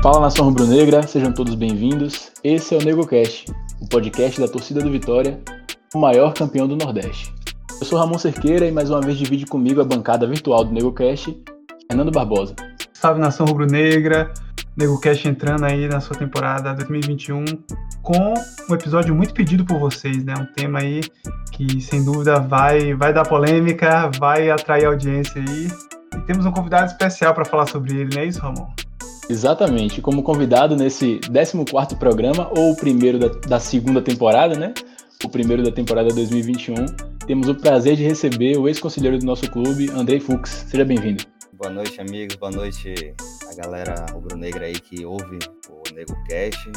Fala nação rubro-negra, sejam todos bem-vindos. Esse é o NegoCast, o podcast da torcida do Vitória, o maior campeão do Nordeste. Eu sou Ramon Cerqueira e mais uma vez divide comigo a bancada virtual do NegoCast, Fernando Barbosa. Salve nação rubro-negra, NegoCast entrando aí na sua temporada 2021 com um episódio muito pedido por vocês, né? Um tema aí que sem dúvida vai vai dar polêmica, vai atrair audiência aí. E temos um convidado especial para falar sobre ele, não é isso, Ramon? Exatamente, como convidado nesse 14 programa, ou o primeiro da, da, segunda temporada, né? O primeiro da temporada 2021, temos o prazer de receber o ex-conselheiro do nosso clube, Andrei Fux. Seja bem-vindo. Boa noite, amigos. Boa noite a galera rubro-negra aí que ouve o Nego Cash.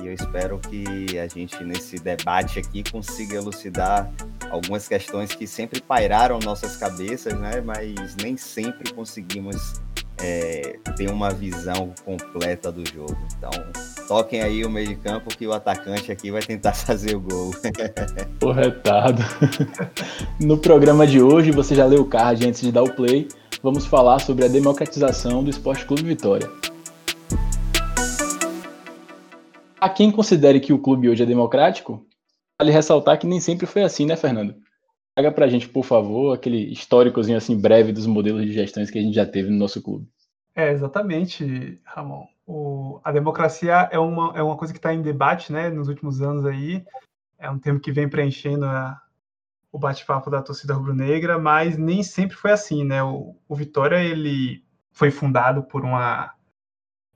E eu espero que a gente, nesse debate aqui, consiga elucidar algumas questões que sempre pairaram nossas cabeças, né? Mas nem sempre conseguimos é, ter uma visão completa do jogo. Então, toquem aí o meio de campo que o atacante aqui vai tentar fazer o gol. Corretado. No programa de hoje, você já leu o card antes de dar o play, vamos falar sobre a democratização do Esporte Clube Vitória. A quem considere que o clube hoje é democrático, vale ressaltar que nem sempre foi assim, né, Fernando? Traga pra gente, por favor, aquele históricozinho assim breve dos modelos de gestões que a gente já teve no nosso clube. É, exatamente, Ramon. O, a democracia é uma, é uma coisa que está em debate né, nos últimos anos aí. É um termo que vem preenchendo a, o bate-papo da torcida rubro-negra, mas nem sempre foi assim, né? O, o Vitória, ele foi fundado por uma,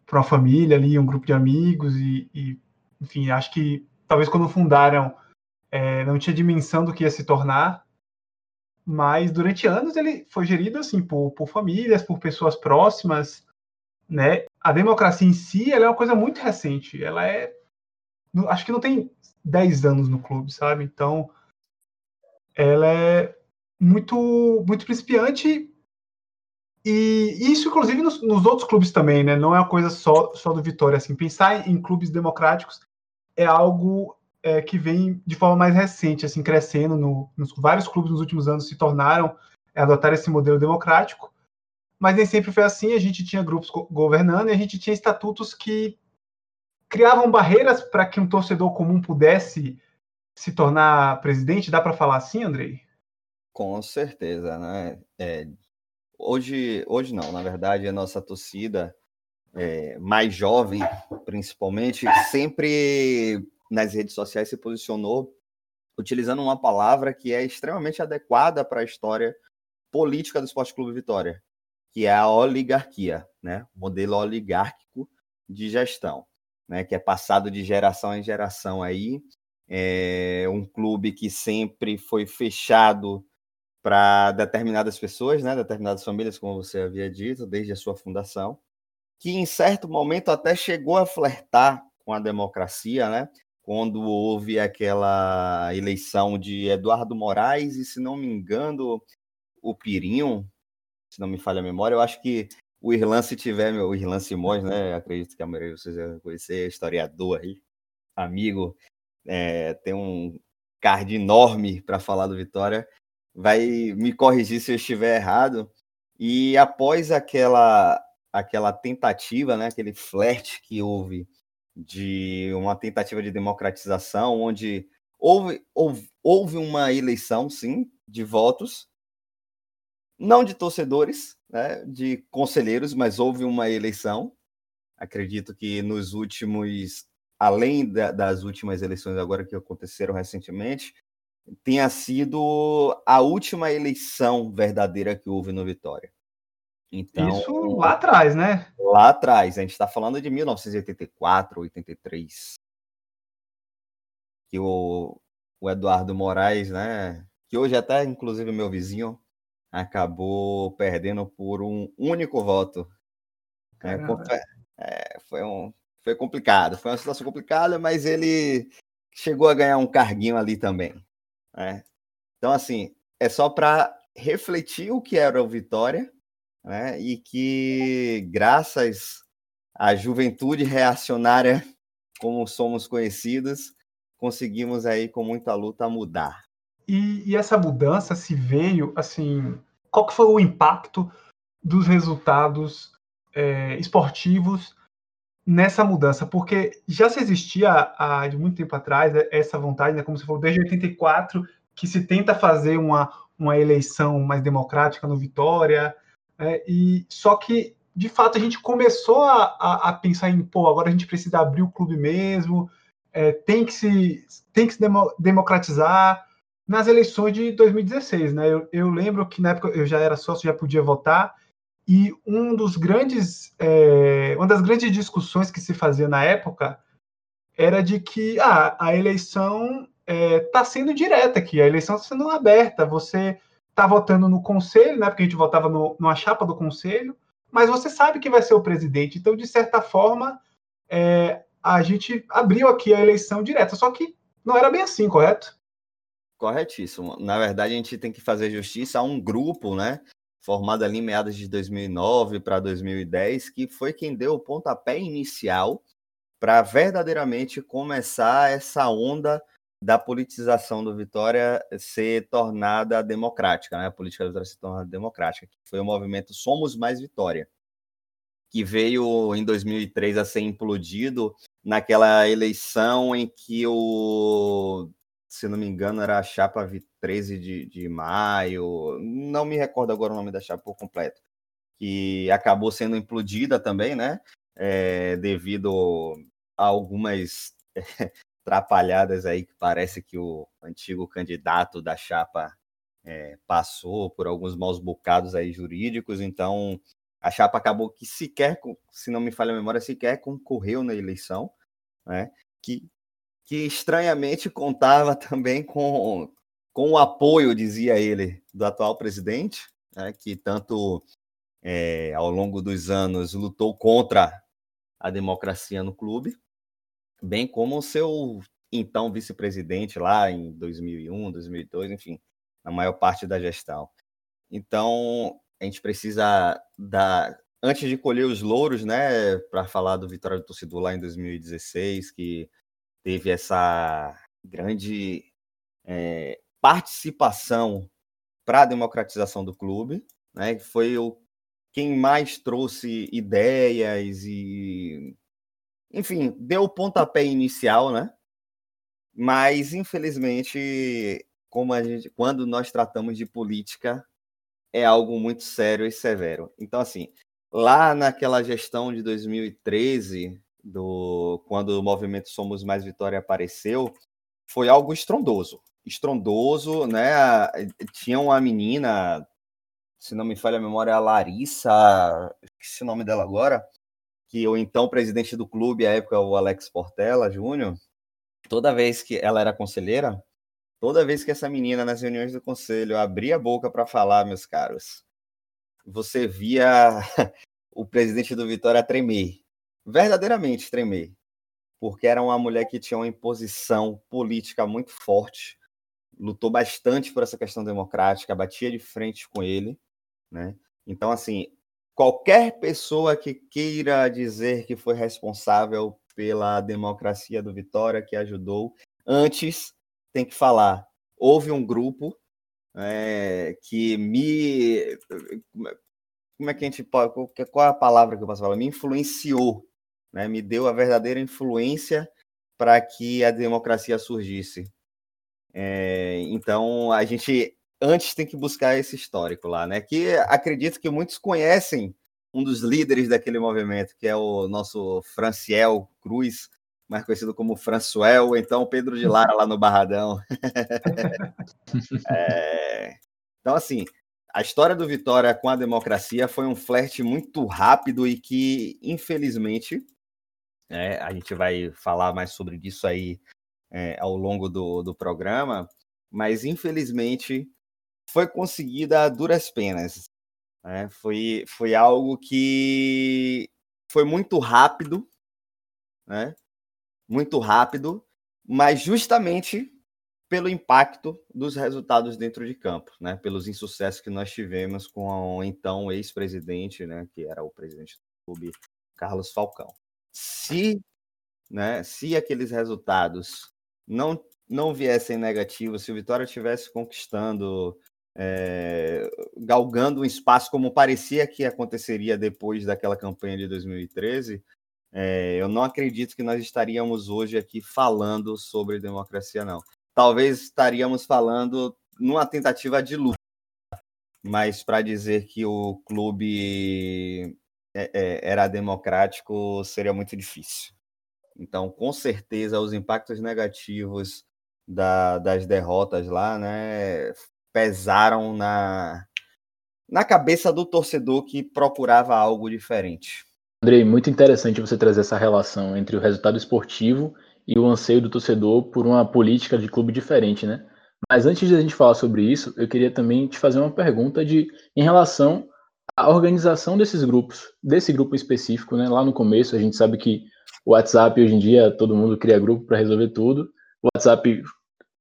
por uma família ali, um grupo de amigos e, e enfim, acho que talvez quando fundaram é, não tinha dimensão do que ia se tornar, mas durante anos ele foi gerido assim por, por famílias, por pessoas próximas, né? A democracia em si ela é uma coisa muito recente, ela é acho que não tem 10 anos no clube, sabe? Então ela é muito muito principiante e isso inclusive nos, nos outros clubes também, né? Não é uma coisa só só do Vitória assim, pensar em clubes democráticos é algo é, que vem de forma mais recente, assim, crescendo. No, nos, vários clubes nos últimos anos se tornaram é, adotar esse modelo democrático, mas nem sempre foi assim. A gente tinha grupos governando e a gente tinha estatutos que criavam barreiras para que um torcedor comum pudesse se tornar presidente. Dá para falar assim, Andrei? Com certeza, né? É, hoje, hoje não, na verdade, a nossa torcida é, mais jovem, principalmente, sempre nas redes sociais se posicionou utilizando uma palavra que é extremamente adequada para a história política do Esporte Clube Vitória, que é a oligarquia, né? O modelo oligárquico de gestão, né? Que é passado de geração em geração aí. É um clube que sempre foi fechado para determinadas pessoas, né? Determinadas famílias, como você havia dito, desde a sua fundação, que em certo momento até chegou a flertar com a democracia, né? Quando houve aquela eleição de Eduardo Moraes e, se não me engano, o Pirinho, se não me falha a memória, eu acho que o Irlan, se tiver, meu, o Irlan Simões, né? Acredito que a maioria de vocês já conhecer, é historiador aí, amigo, é, tem um card enorme para falar do Vitória. Vai me corrigir se eu estiver errado. E após aquela aquela tentativa, né, aquele flerte que houve de uma tentativa de democratização, onde houve, houve, houve uma eleição, sim, de votos, não de torcedores, né, de conselheiros, mas houve uma eleição. Acredito que nos últimos, além da, das últimas eleições agora que aconteceram recentemente, tenha sido a última eleição verdadeira que houve no Vitória. Então, Isso lá atrás, né? Lá atrás, a gente está falando de 1984, 83. Que o, o Eduardo Moraes, né? Que hoje até, inclusive, meu vizinho, acabou perdendo por um único voto. É, é, foi, um, foi complicado, foi uma situação complicada, mas ele chegou a ganhar um carguinho ali também. Né? Então, assim, é só para refletir o que era o Vitória né? e que, graças à juventude reacionária, como somos conhecidos, conseguimos aí, com muita luta, mudar. E, e essa mudança se veio, assim, qual que foi o impacto dos resultados é, esportivos nessa mudança, porque já se existia há de muito tempo atrás essa vontade, né, como você falou, desde 84, que se tenta fazer uma, uma eleição mais democrática no Vitória, é, e só que de fato a gente começou a, a, a, pensar em pô, agora a gente precisa abrir o clube mesmo, é, tem que se tem que se demo, democratizar nas eleições de 2016, né? Eu, eu, lembro que na época eu já era sócio, já podia votar e um dos grandes, é, uma das grandes discussões que se fazia na época era de que ah, a eleição está é, tá sendo direta aqui, a eleição está sendo aberta. Você está votando no conselho, né? Porque a gente votava no, numa chapa do conselho, mas você sabe que vai ser o presidente. Então, de certa forma, é, a gente abriu aqui a eleição direta. Só que não era bem assim, correto? Corretíssimo. Na verdade, a gente tem que fazer justiça a um grupo, né? Formado ali em meados de 2009 para 2010, que foi quem deu o pontapé inicial para verdadeiramente começar essa onda da politização do Vitória ser tornada democrática, né? A política do Vitória ser tornada democrática, que foi o movimento Somos Mais Vitória, que veio em 2003 a ser implodido naquela eleição em que o, se não me engano, era a chapa 13 de, de maio, não me recordo agora o nome da chapa por completo, que acabou sendo implodida também, né? É, devido a algumas atrapalhadas aí que parece que o antigo candidato da chapa é, passou por alguns maus bocados aí jurídicos, então a chapa acabou que sequer, se não me falha a memória, sequer concorreu na eleição, né? Que, que estranhamente contava também com, com o apoio, dizia ele, do atual presidente, né? que tanto é, ao longo dos anos lutou contra a democracia no clube, bem como o seu então vice-presidente lá em 2001, 2002, enfim, na maior parte da gestão. Então, a gente precisa dar antes de colher os louros, né, para falar do Vitória do Torcedor lá em 2016, que teve essa grande é, participação para a democratização do clube, né, foi o quem mais trouxe ideias e enfim, deu o pontapé inicial, né? Mas, infelizmente, como a gente, quando nós tratamos de política, é algo muito sério e severo. Então, assim, lá naquela gestão de 2013, do, quando o movimento Somos Mais Vitória apareceu, foi algo estrondoso. Estrondoso, né? Tinha uma menina, se não me falha a memória, a Larissa, esqueci o nome dela agora, que o então presidente do clube, à época, o Alex Portela Júnior, toda vez que ela era conselheira, toda vez que essa menina nas reuniões do conselho abria a boca para falar, meus caros, você via o presidente do Vitória tremer, verdadeiramente tremer, porque era uma mulher que tinha uma imposição política muito forte, lutou bastante por essa questão democrática, batia de frente com ele, né? Então, assim, qualquer pessoa que queira dizer que foi responsável pela democracia do Vitória, que ajudou, antes tem que falar. Houve um grupo é, que me. Como é que a gente pode. Qual é a palavra que eu posso falar? Me influenciou, né? me deu a verdadeira influência para que a democracia surgisse. É, então, a gente antes tem que buscar esse histórico lá, né? Que acredito que muitos conhecem um dos líderes daquele movimento, que é o nosso Franciel Cruz, mais conhecido como Françoel, ou então Pedro de Lara lá no Barradão. é... Então, assim, a história do Vitória com a democracia foi um flerte muito rápido e que, infelizmente, é, a gente vai falar mais sobre isso aí é, ao longo do, do programa, mas infelizmente foi conseguida a duras penas. Né? Foi, foi algo que foi muito rápido, né? muito rápido, mas justamente pelo impacto dos resultados dentro de campo, né? pelos insucessos que nós tivemos com o então ex-presidente, né? que era o presidente do clube, Carlos Falcão. Se, né, se aqueles resultados não, não viessem negativos, se o Vitória estivesse conquistando é, galgando um espaço como parecia que aconteceria depois daquela campanha de 2013, É, eu não acredito que nós estaríamos hoje aqui falando sobre democracia, não. Talvez estaríamos falando numa tentativa de luta, mas para dizer que o clube é, é, era democrático seria muito difícil. Então, com certeza, os impactos negativos da, das derrotas lá, né, pesaram na, na cabeça do torcedor que procurava algo diferente. Andrei, muito interessante você trazer essa relação entre o resultado esportivo e o anseio do torcedor por uma política de clube diferente, né? Mas antes de a gente falar sobre isso, eu queria também te fazer uma pergunta de em relação à organização desses grupos, desse grupo específico, né? Lá no começo a gente sabe que o WhatsApp hoje em dia todo mundo cria grupo para resolver tudo. O WhatsApp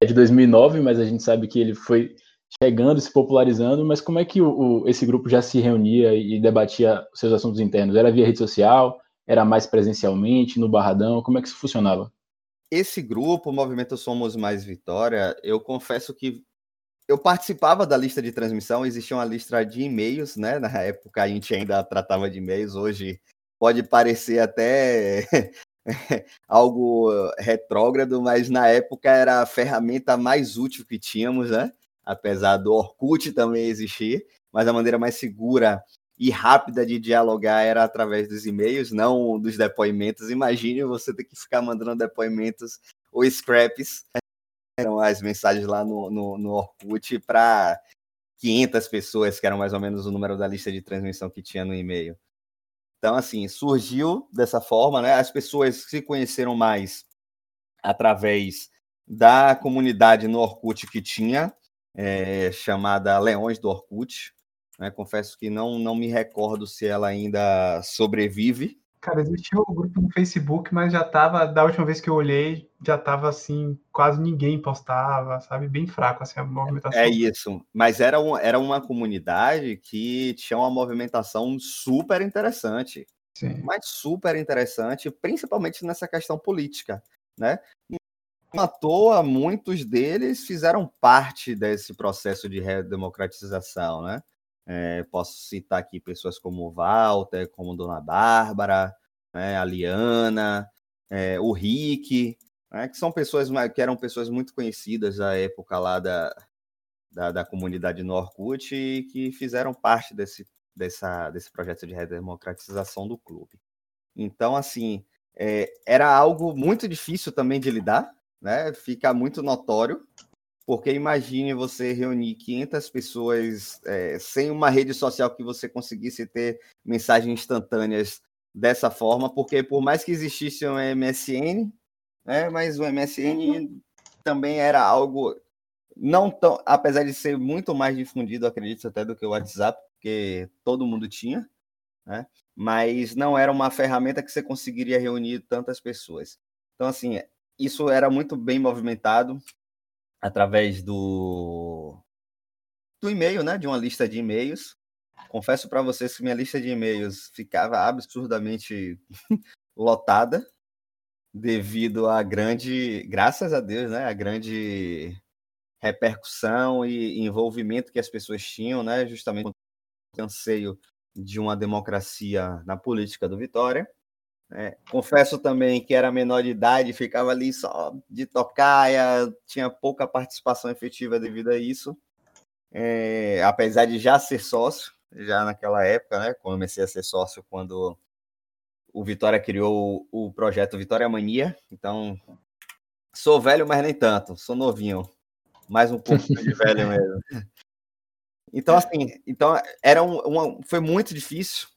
é de 2009, mas a gente sabe que ele foi chegando, se popularizando, mas como é que o, o, esse grupo já se reunia e debatia seus assuntos internos? Era via rede social? Era mais presencialmente, no Barradão? Como é que isso funcionava? Esse grupo, o Movimento Somos Mais Vitória, eu confesso que eu participava da lista de transmissão, existia uma lista de e-mails, né? Na época a gente ainda tratava de e-mails, hoje pode parecer até algo retrógrado, mas na época era a ferramenta mais útil que tínhamos, né? Apesar do Orkut também existir, mas a maneira mais segura e rápida de dialogar era através dos e-mails, não dos depoimentos. Imagine você ter que ficar mandando depoimentos ou scraps, eram as mensagens lá no, no, no Orkut para 500 pessoas, que eram mais ou menos o número da lista de transmissão que tinha no e-mail. Então, assim, surgiu dessa forma, né? As pessoas se conheceram mais através da comunidade no Orkut que tinha, é, chamada Leões do Orkut. Né? Confesso que não, não me recordo se ela ainda sobrevive. Cara, existia o um grupo no Facebook, mas já tava, da última vez que eu olhei, já tava assim, quase ninguém postava, sabe? Bem fraco assim a movimentação. É isso. Mas era, um, era uma comunidade que tinha uma movimentação super interessante. Sim. Mas super interessante, principalmente nessa questão política, né? À toa, muitos deles fizeram parte desse processo de redemocratização, né? É, posso citar aqui pessoas como Walter, como Dona Bárbara, né, a Liana, é, o Rick, né, que são pessoas que eram pessoas muito conhecidas da época lá da, da, da comunidade no Orkut e que fizeram parte desse, dessa, desse projeto de redemocratização do clube. Então, assim, é, era algo muito difícil também de lidar, né? Fica muito notório, porque imagine você reunir 500 pessoas é, sem uma rede social que você conseguisse ter mensagens instantâneas dessa forma, porque por mais que existisse um MSN, né, mas o MSN também era algo não tão, apesar de ser muito mais difundido, acredito até do que o WhatsApp, porque todo mundo tinha, né? Mas não era uma ferramenta que você conseguiria reunir tantas pessoas. Então assim, isso era muito bem movimentado através do, do e-mail, né? De uma lista de e-mails. Confesso para vocês que minha lista de e-mails ficava absurdamente lotada devido à grande, graças a Deus, né? A grande repercussão e envolvimento que as pessoas tinham, né? Justamente o anseio de uma democracia na política do Vitória. É, confesso também que era menor de idade, ficava ali só de tocaia, tinha pouca participação efetiva devido a isso. É, apesar de já ser sócio, já naquela época, né? Comecei a ser sócio quando o Vitória criou o projeto Vitória Mania. Então, sou velho, mas nem tanto, sou novinho. Mais um pouco de velho mesmo. Então, assim, então era um, uma, foi muito difícil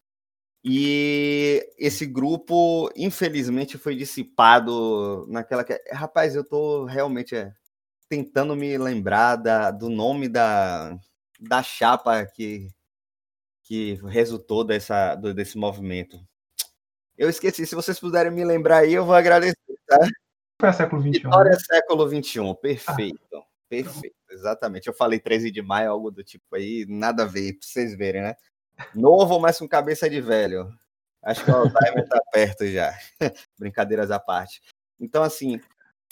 e esse grupo, infelizmente, foi dissipado naquela. Rapaz, eu tô realmente é, tentando me lembrar da, do nome da, da chapa que, que resultou dessa, do, desse movimento. Eu esqueci, se vocês puderem me lembrar aí, eu vou agradecer, tá? Foi século XXI. Vitória né? século XXI, perfeito. Ah. Perfeito, exatamente. Eu falei 13 de maio, algo do tipo aí, nada a ver, pra vocês verem, né? Novo, mas com cabeça de velho. Acho que o Alzheimer tá perto já. Brincadeiras à parte. Então, assim,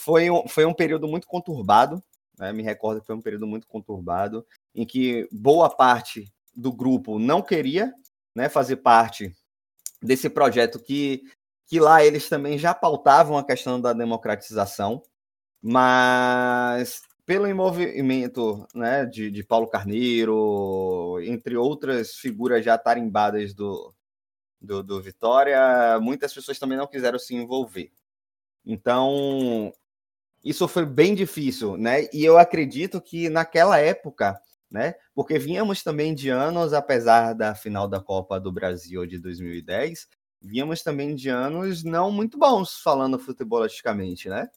foi um, foi um período muito conturbado. Né? Me recordo que foi um período muito conturbado, em que boa parte do grupo não queria né, fazer parte desse projeto que que lá eles também já pautavam a questão da democratização, mas pelo envolvimento né, de, de Paulo Carneiro, entre outras figuras já tarimbadas do, do, do Vitória, muitas pessoas também não quiseram se envolver. Então, isso foi bem difícil, né? E eu acredito que naquela época, né? Porque vínhamos também de anos, apesar da final da Copa do Brasil de 2010, vínhamos também de anos não muito bons, falando futebolisticamente, né?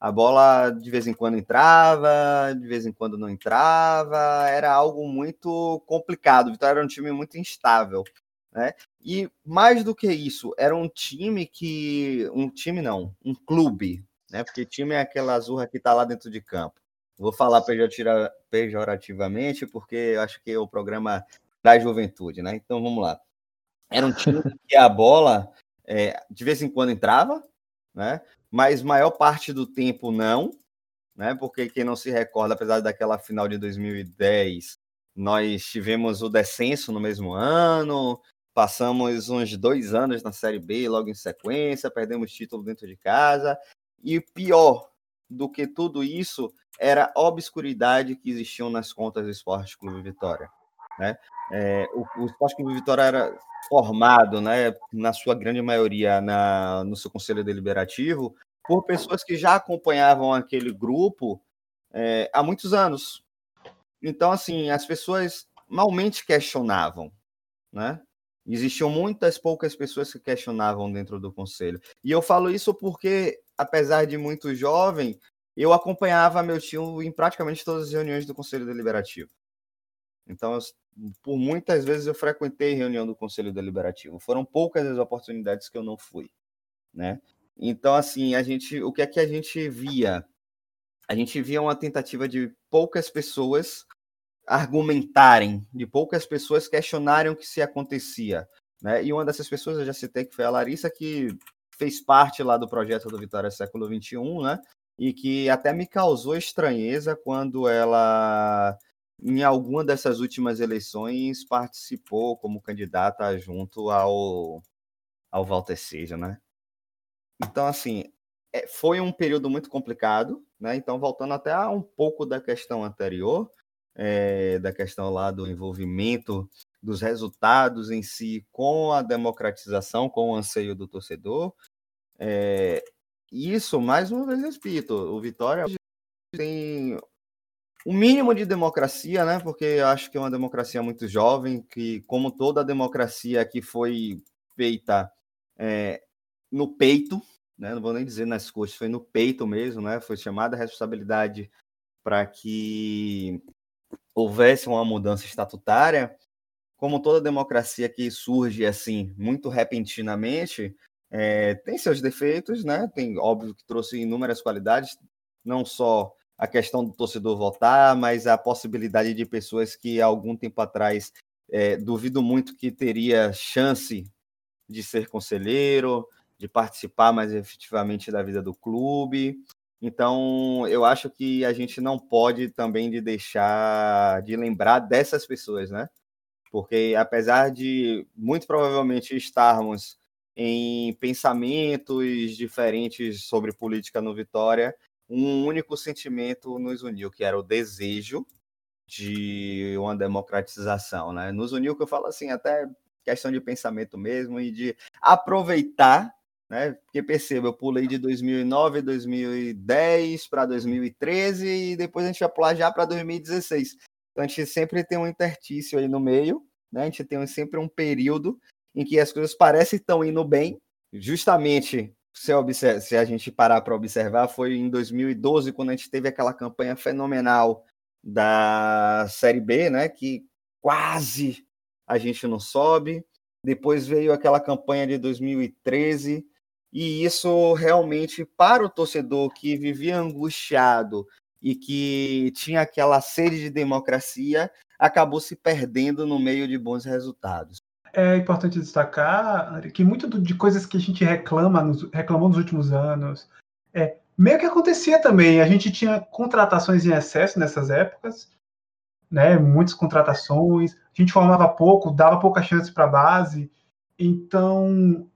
A bola de vez em quando entrava, de vez em quando não entrava, era algo muito complicado. O Vitória era um time muito instável, né? E mais do que isso, era um time que. Um time não, um clube, né? Porque time é aquela azurra que está lá dentro de campo. Vou falar pejorativamente, porque eu acho que é o programa da juventude, né? Então vamos lá. Era um time que a bola é, de vez em quando entrava, né? Mas maior parte do tempo não, né? Porque quem não se recorda, apesar daquela final de 2010, nós tivemos o descenso no mesmo ano, passamos uns dois anos na Série B logo em sequência, perdemos título dentro de casa. E pior do que tudo isso era a obscuridade que existiam nas contas do Esporte Clube Vitória. Né? É, o, o Esporte Clube Vitória era formado, né, na sua grande maioria, na, no seu conselho deliberativo, por pessoas que já acompanhavam aquele grupo é, há muitos anos. Então, assim, as pessoas malmente questionavam, né? Existiam muitas poucas pessoas que questionavam dentro do conselho. E eu falo isso porque, apesar de muito jovem, eu acompanhava meu tio em praticamente todas as reuniões do conselho deliberativo. Então, eu, por muitas vezes eu frequentei reunião do Conselho Deliberativo. Foram poucas as oportunidades que eu não fui, né? Então, assim, a gente, o que é que a gente via? A gente via uma tentativa de poucas pessoas argumentarem, de poucas pessoas questionarem o que se acontecia, né? E uma dessas pessoas eu já citei que foi a Larissa que fez parte lá do projeto do Vitória Século 21, né? E que até me causou estranheza quando ela em alguma dessas últimas eleições participou como candidata junto ao, ao Walter Seja, né? Então, assim, é, foi um período muito complicado, né? Então, voltando até a um pouco da questão anterior, é, da questão lá do envolvimento dos resultados em si com a democratização, com o anseio do torcedor, é, isso, mais uma vez, repito, o Vitória tem o mínimo de democracia, né? Porque eu acho que é uma democracia muito jovem, que, como toda democracia que foi feita é, no peito, né? Não vou nem dizer nas coxas, foi no peito mesmo, né? Foi chamada a responsabilidade para que houvesse uma mudança estatutária. Como toda democracia que surge assim muito repentinamente, é, tem seus defeitos, né? Tem óbvio que trouxe inúmeras qualidades, não só a questão do torcedor votar, mas a possibilidade de pessoas que algum tempo atrás é, duvido muito que teria chance de ser conselheiro, de participar mais efetivamente da vida do clube. Então, eu acho que a gente não pode também de deixar de lembrar dessas pessoas, né? Porque apesar de muito provavelmente estarmos em pensamentos diferentes sobre política no Vitória, um único sentimento nos uniu, que era o desejo de uma democratização, né? Nos uniu, que eu falo assim, até questão de pensamento mesmo e de aproveitar, né? Porque perceba, eu pulei de 2009, 2010 para 2013 e depois a gente vai pular já para 2016. Então a gente sempre tem um intertício aí no meio, né? A gente tem sempre um período em que as coisas parecem estão indo bem, justamente se, observa, se a gente parar para observar, foi em 2012, quando a gente teve aquela campanha fenomenal da Série B, né? Que quase a gente não sobe. Depois veio aquela campanha de 2013, e isso realmente, para o torcedor que vivia angustiado e que tinha aquela sede de democracia, acabou se perdendo no meio de bons resultados é importante destacar que muito de coisas que a gente reclama, reclamou nos últimos anos, é, meio que acontecia também. A gente tinha contratações em excesso nessas épocas, né? Muitas contratações, a gente formava pouco, dava pouca chance para a base. Então,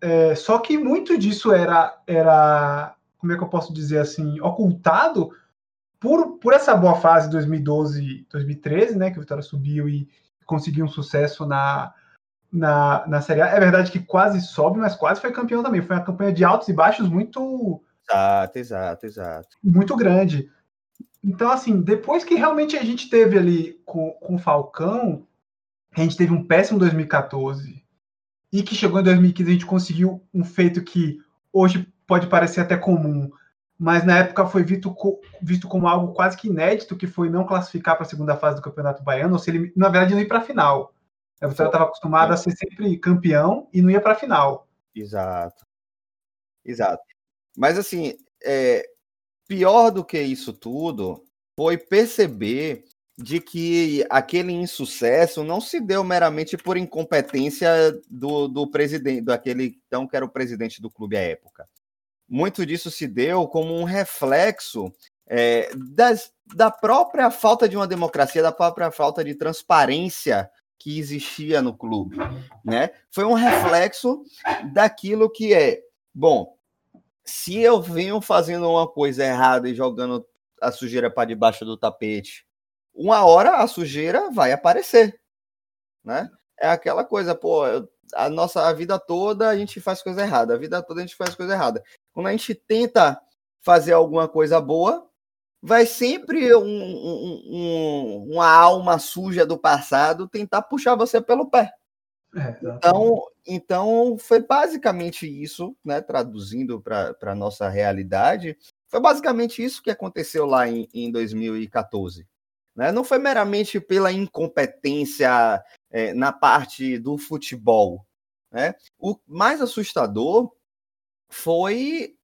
É, só que muito disso era, era, como é que eu posso dizer assim, ocultado por, por essa boa fase 2012, 2013, né, que o Vitória subiu e conseguiu um sucesso na, na, na Série A. É verdade que quase sobe, mas quase foi campeão também. Foi uma campanha de altos e baixos muito. Exato, exato, exato. Muito grande. Então, assim, depois que realmente a gente teve ali com, com o Falcão, a gente teve um péssimo 2014 e que chegou em 2015 a gente conseguiu um feito que hoje pode parecer até comum, mas na época foi visto, visto como algo quase que inédito, que foi não classificar para a segunda fase do Campeonato Baiano, ou se ele, na verdade, não ir para a final. A Vitória estava acostumada a ser sempre campeão e não ia para a final. Exato. Exato. Mas, assim, é, pior do que isso tudo foi perceber de que aquele insucesso não se deu meramente por incompetência do, do presidente, daquele então que era o presidente do clube à época muito disso se deu como um reflexo é, das, da própria falta de uma democracia, da própria falta de transparência que existia no clube, né? Foi um reflexo daquilo que é, bom, se eu venho fazendo uma coisa errada e jogando a sujeira para debaixo do tapete, uma hora a sujeira vai aparecer, né? É aquela coisa, pô, a nossa a vida toda a gente faz coisa errada, a vida toda a gente faz coisa errada. Quando a gente tenta fazer alguma coisa boa, vai sempre um, um, um, uma alma suja do passado tentar puxar você pelo pé. É, então, então, foi basicamente isso, né, traduzindo para a nossa realidade, foi basicamente isso que aconteceu lá em, em 2014. Né? Não foi meramente pela incompetência é, na parte do futebol. Né? O mais assustador foi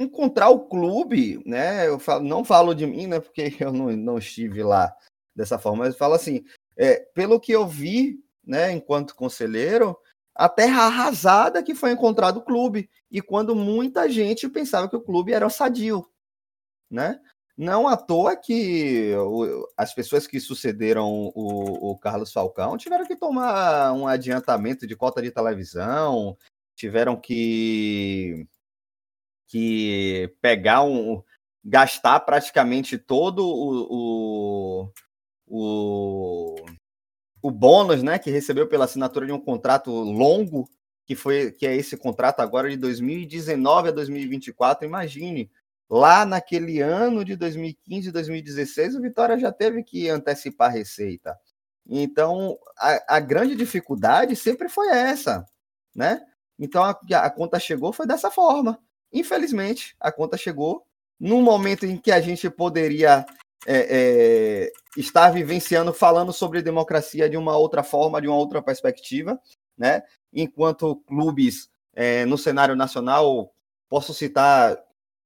encontrar o clube, né? Eu falo, não falo de mim, né? Porque eu não, não estive lá dessa forma, mas falo assim, é, pelo que eu vi, né? Enquanto conselheiro, a terra arrasada que foi encontrado o clube e quando muita gente pensava que o clube era sadio, né? Não à toa que as pessoas que sucederam o, o Carlos Falcão tiveram que tomar um adiantamento de cota de televisão, tiveram que, que pegar um. gastar praticamente todo o, o, o, o bônus né, que recebeu pela assinatura de um contrato longo, que foi que é esse contrato agora de 2019 a 2024. Imagine, lá naquele ano de 2015 2016, o Vitória já teve que antecipar a receita. Então, a, a grande dificuldade sempre foi essa, né? Então a, a conta chegou foi dessa forma. Infelizmente, a conta chegou num momento em que a gente poderia é, é, estar vivenciando, falando sobre democracia de uma outra forma, de uma outra perspectiva, né? Enquanto clubes é, no cenário nacional, posso citar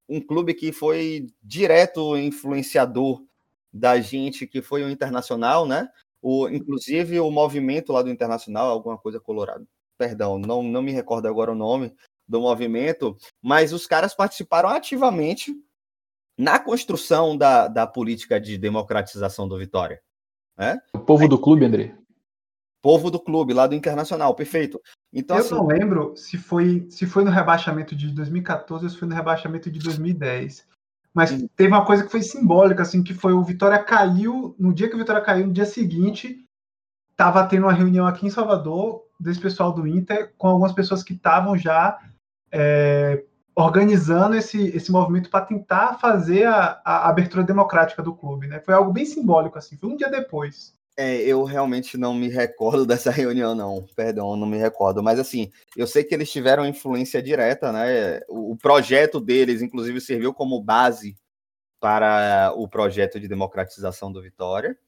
um clube que foi direto influenciador da gente, que foi o Internacional, né? O, inclusive o movimento lá do Internacional, alguma coisa colorado perdão, não, não me recordo agora o nome do movimento, mas os caras participaram ativamente na construção da, da política de democratização do Vitória. Né? O povo do clube, André. Povo do clube, lá do Internacional, perfeito. Então, Eu assim, não lembro se foi, se foi no rebaixamento de 2014 ou se foi no rebaixamento de 2010. Mas sim. teve uma coisa que foi simbólica, assim, que foi o Vitória caiu, no dia que o Vitória caiu, no dia seguinte, estava tendo uma reunião aqui em Salvador desse pessoal do Inter com algumas pessoas que estavam já é, organizando esse, esse movimento para tentar fazer a, a, abertura democrática do clube. Né? Foi algo bem simbólico, assim, foi um dia depois. É, eu realmente não me recordo dessa reunião, não. Perdão, não me recordo. Mas assim, eu sei que eles tiveram influência direta, né? O, o projeto deles, inclusive, serviu como base para o projeto de democratização do Vitória,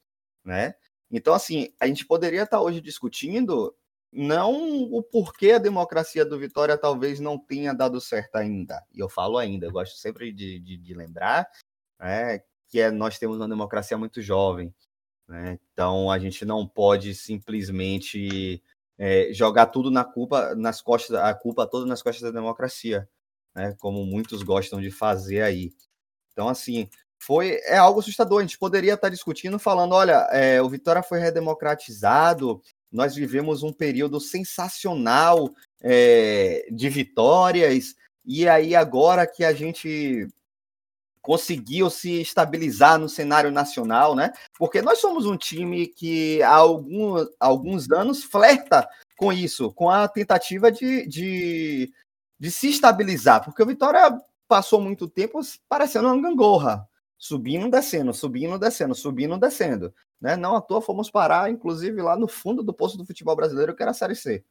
né? Então, assim, a gente poderia estar hoje discutindo não o porquê a democracia do Vitória talvez não tenha dado certo ainda. E eu falo ainda, eu gosto sempre de, de, de lembrar né, que é, nós temos uma democracia muito jovem. Né? Então a gente não pode simplesmente é, jogar tudo na culpa, nas costas, a culpa toda nas costas da democracia, né? como muitos gostam de fazer aí. Então, assim, foi é algo assustador. A gente poderia estar discutindo, falando: olha, é, o Vitória foi redemocratizado nós vivemos um período sensacional é, de vitórias, e aí agora que a gente conseguiu se estabilizar no cenário nacional, né? Porque nós somos um time que há alguns anos flerta com isso, com a tentativa de, de, de se estabilizar, porque o Vitória passou muito tempo parecendo uma gangorra, subindo, descendo, subindo, descendo, subindo, descendo. Né? Não à toa fomos parar, inclusive, lá no fundo do poço do futebol brasileiro, que era a Série C.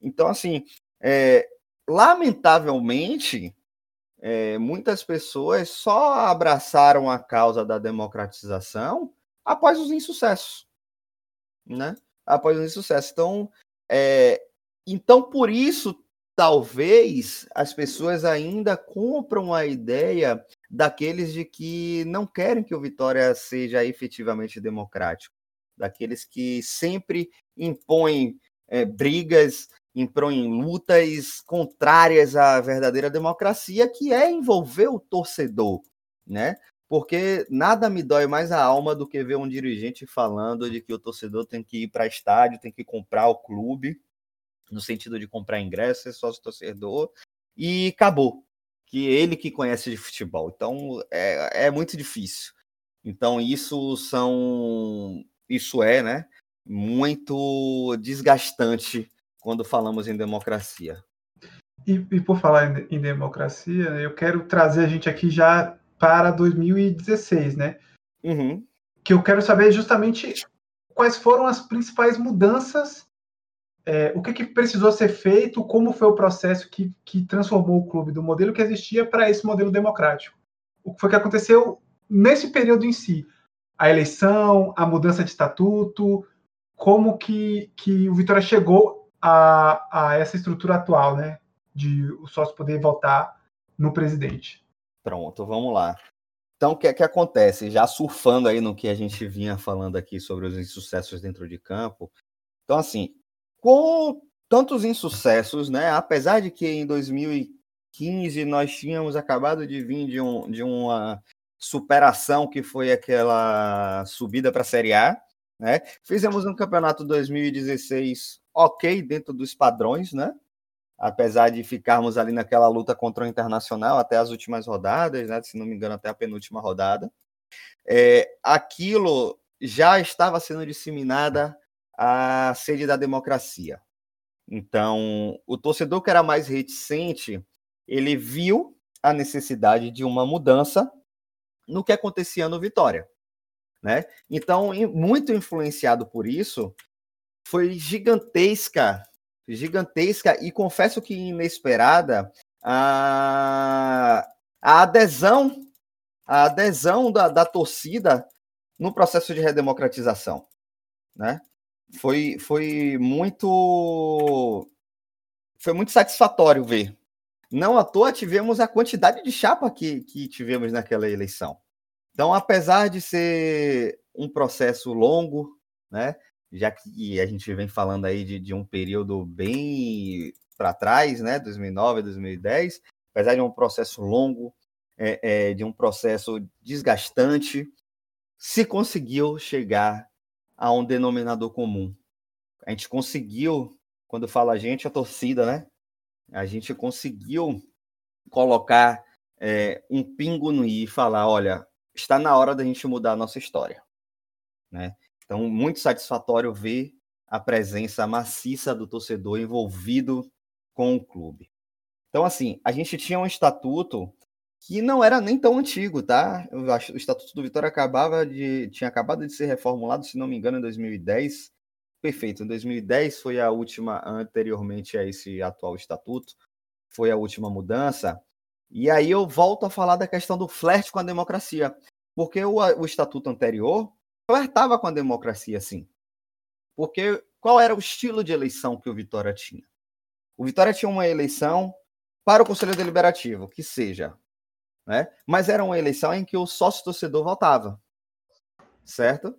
Então, assim, é, lamentavelmente, é, muitas pessoas só abraçaram a causa da democratização após os insucessos, né? Após os insucessos. Então, é, então por isso, talvez as pessoas ainda compram a ideia daqueles de que não querem que o Vitória seja efetivamente democrático, daqueles que sempre impõem é, brigas, impõem lutas contrárias à verdadeira democracia, que é envolver o torcedor, né? Porque nada me dói mais a alma do que ver um dirigente falando de que o torcedor tem que ir para estádio, tem que comprar o clube, no sentido de comprar ingresso, ser sócio torcedor, e acabou que ele que conhece de futebol. Então é, é muito difícil. Então isso são isso é, né, muito desgastante quando falamos em democracia. E, e por falar em, em, democracia, eu quero trazer a gente aqui já para 2016, né? Uhum. Que eu quero saber justamente quais foram as principais mudanças é, o que, que, precisou ser feito, como foi o processo que, que transformou o clube do modelo que existia para esse modelo democrático. O que foi que aconteceu nesse período em si? A eleição, a mudança de estatuto, como que, que o Vitória chegou a, a essa estrutura atual, né? De o sócio poder votar no presidente. Pronto, vamos lá. Então, o que é que acontece? Já surfando aí no que a gente vinha falando aqui sobre os insucessos dentro de campo. Então, assim, com tantos insucessos, né? Apesar de que em 2015 nós tínhamos acabado de vir de, um, de uma superação que foi aquela subida para a Série A, né? Fizemos um campeonato 2016 ok dentro dos padrões, né? Apesar de ficarmos ali naquela luta contra o Internacional até as últimas rodadas, né? Se não me engano, até a penúltima rodada. É, aquilo já estava sendo disseminada a sede da democracia. Então, o torcedor que era mais reticente, ele viu a necessidade de uma mudança no que acontecia no Vitória, né? Então, muito influenciado por isso, foi gigantesca, gigantesca e confesso que inesperada a, a adesão, a adesão da, da torcida no processo de redemocratização, né? Foi, foi muito foi muito satisfatório ver. Não à toa tivemos a quantidade de chapa que, que tivemos naquela eleição. Então, apesar de ser um processo longo, né, já que a gente vem falando aí de, de um período bem para trás, né, 2009, 2010, apesar de um processo longo, é, é, de um processo desgastante, se conseguiu chegar a um denominador comum. A gente conseguiu, quando fala a gente, a torcida, né? A gente conseguiu colocar é, um pingo no i e falar, olha, está na hora da gente mudar a nossa história, né? Então, muito satisfatório ver a presença maciça do torcedor envolvido com o clube. Então, assim, a gente tinha um estatuto que não era nem tão antigo, tá? o Estatuto do Vitória acabava de tinha acabado de ser reformulado, se não me engano, em 2010. Perfeito, em 2010 foi a última anteriormente a esse atual estatuto, foi a última mudança. E aí eu volto a falar da questão do flerte com a democracia, porque o, o estatuto anterior flertava com a democracia, sim. Porque qual era o estilo de eleição que o Vitória tinha? O Vitória tinha uma eleição para o Conselho Deliberativo, que seja né? Mas era uma eleição em que o sócio torcedor votava, certo?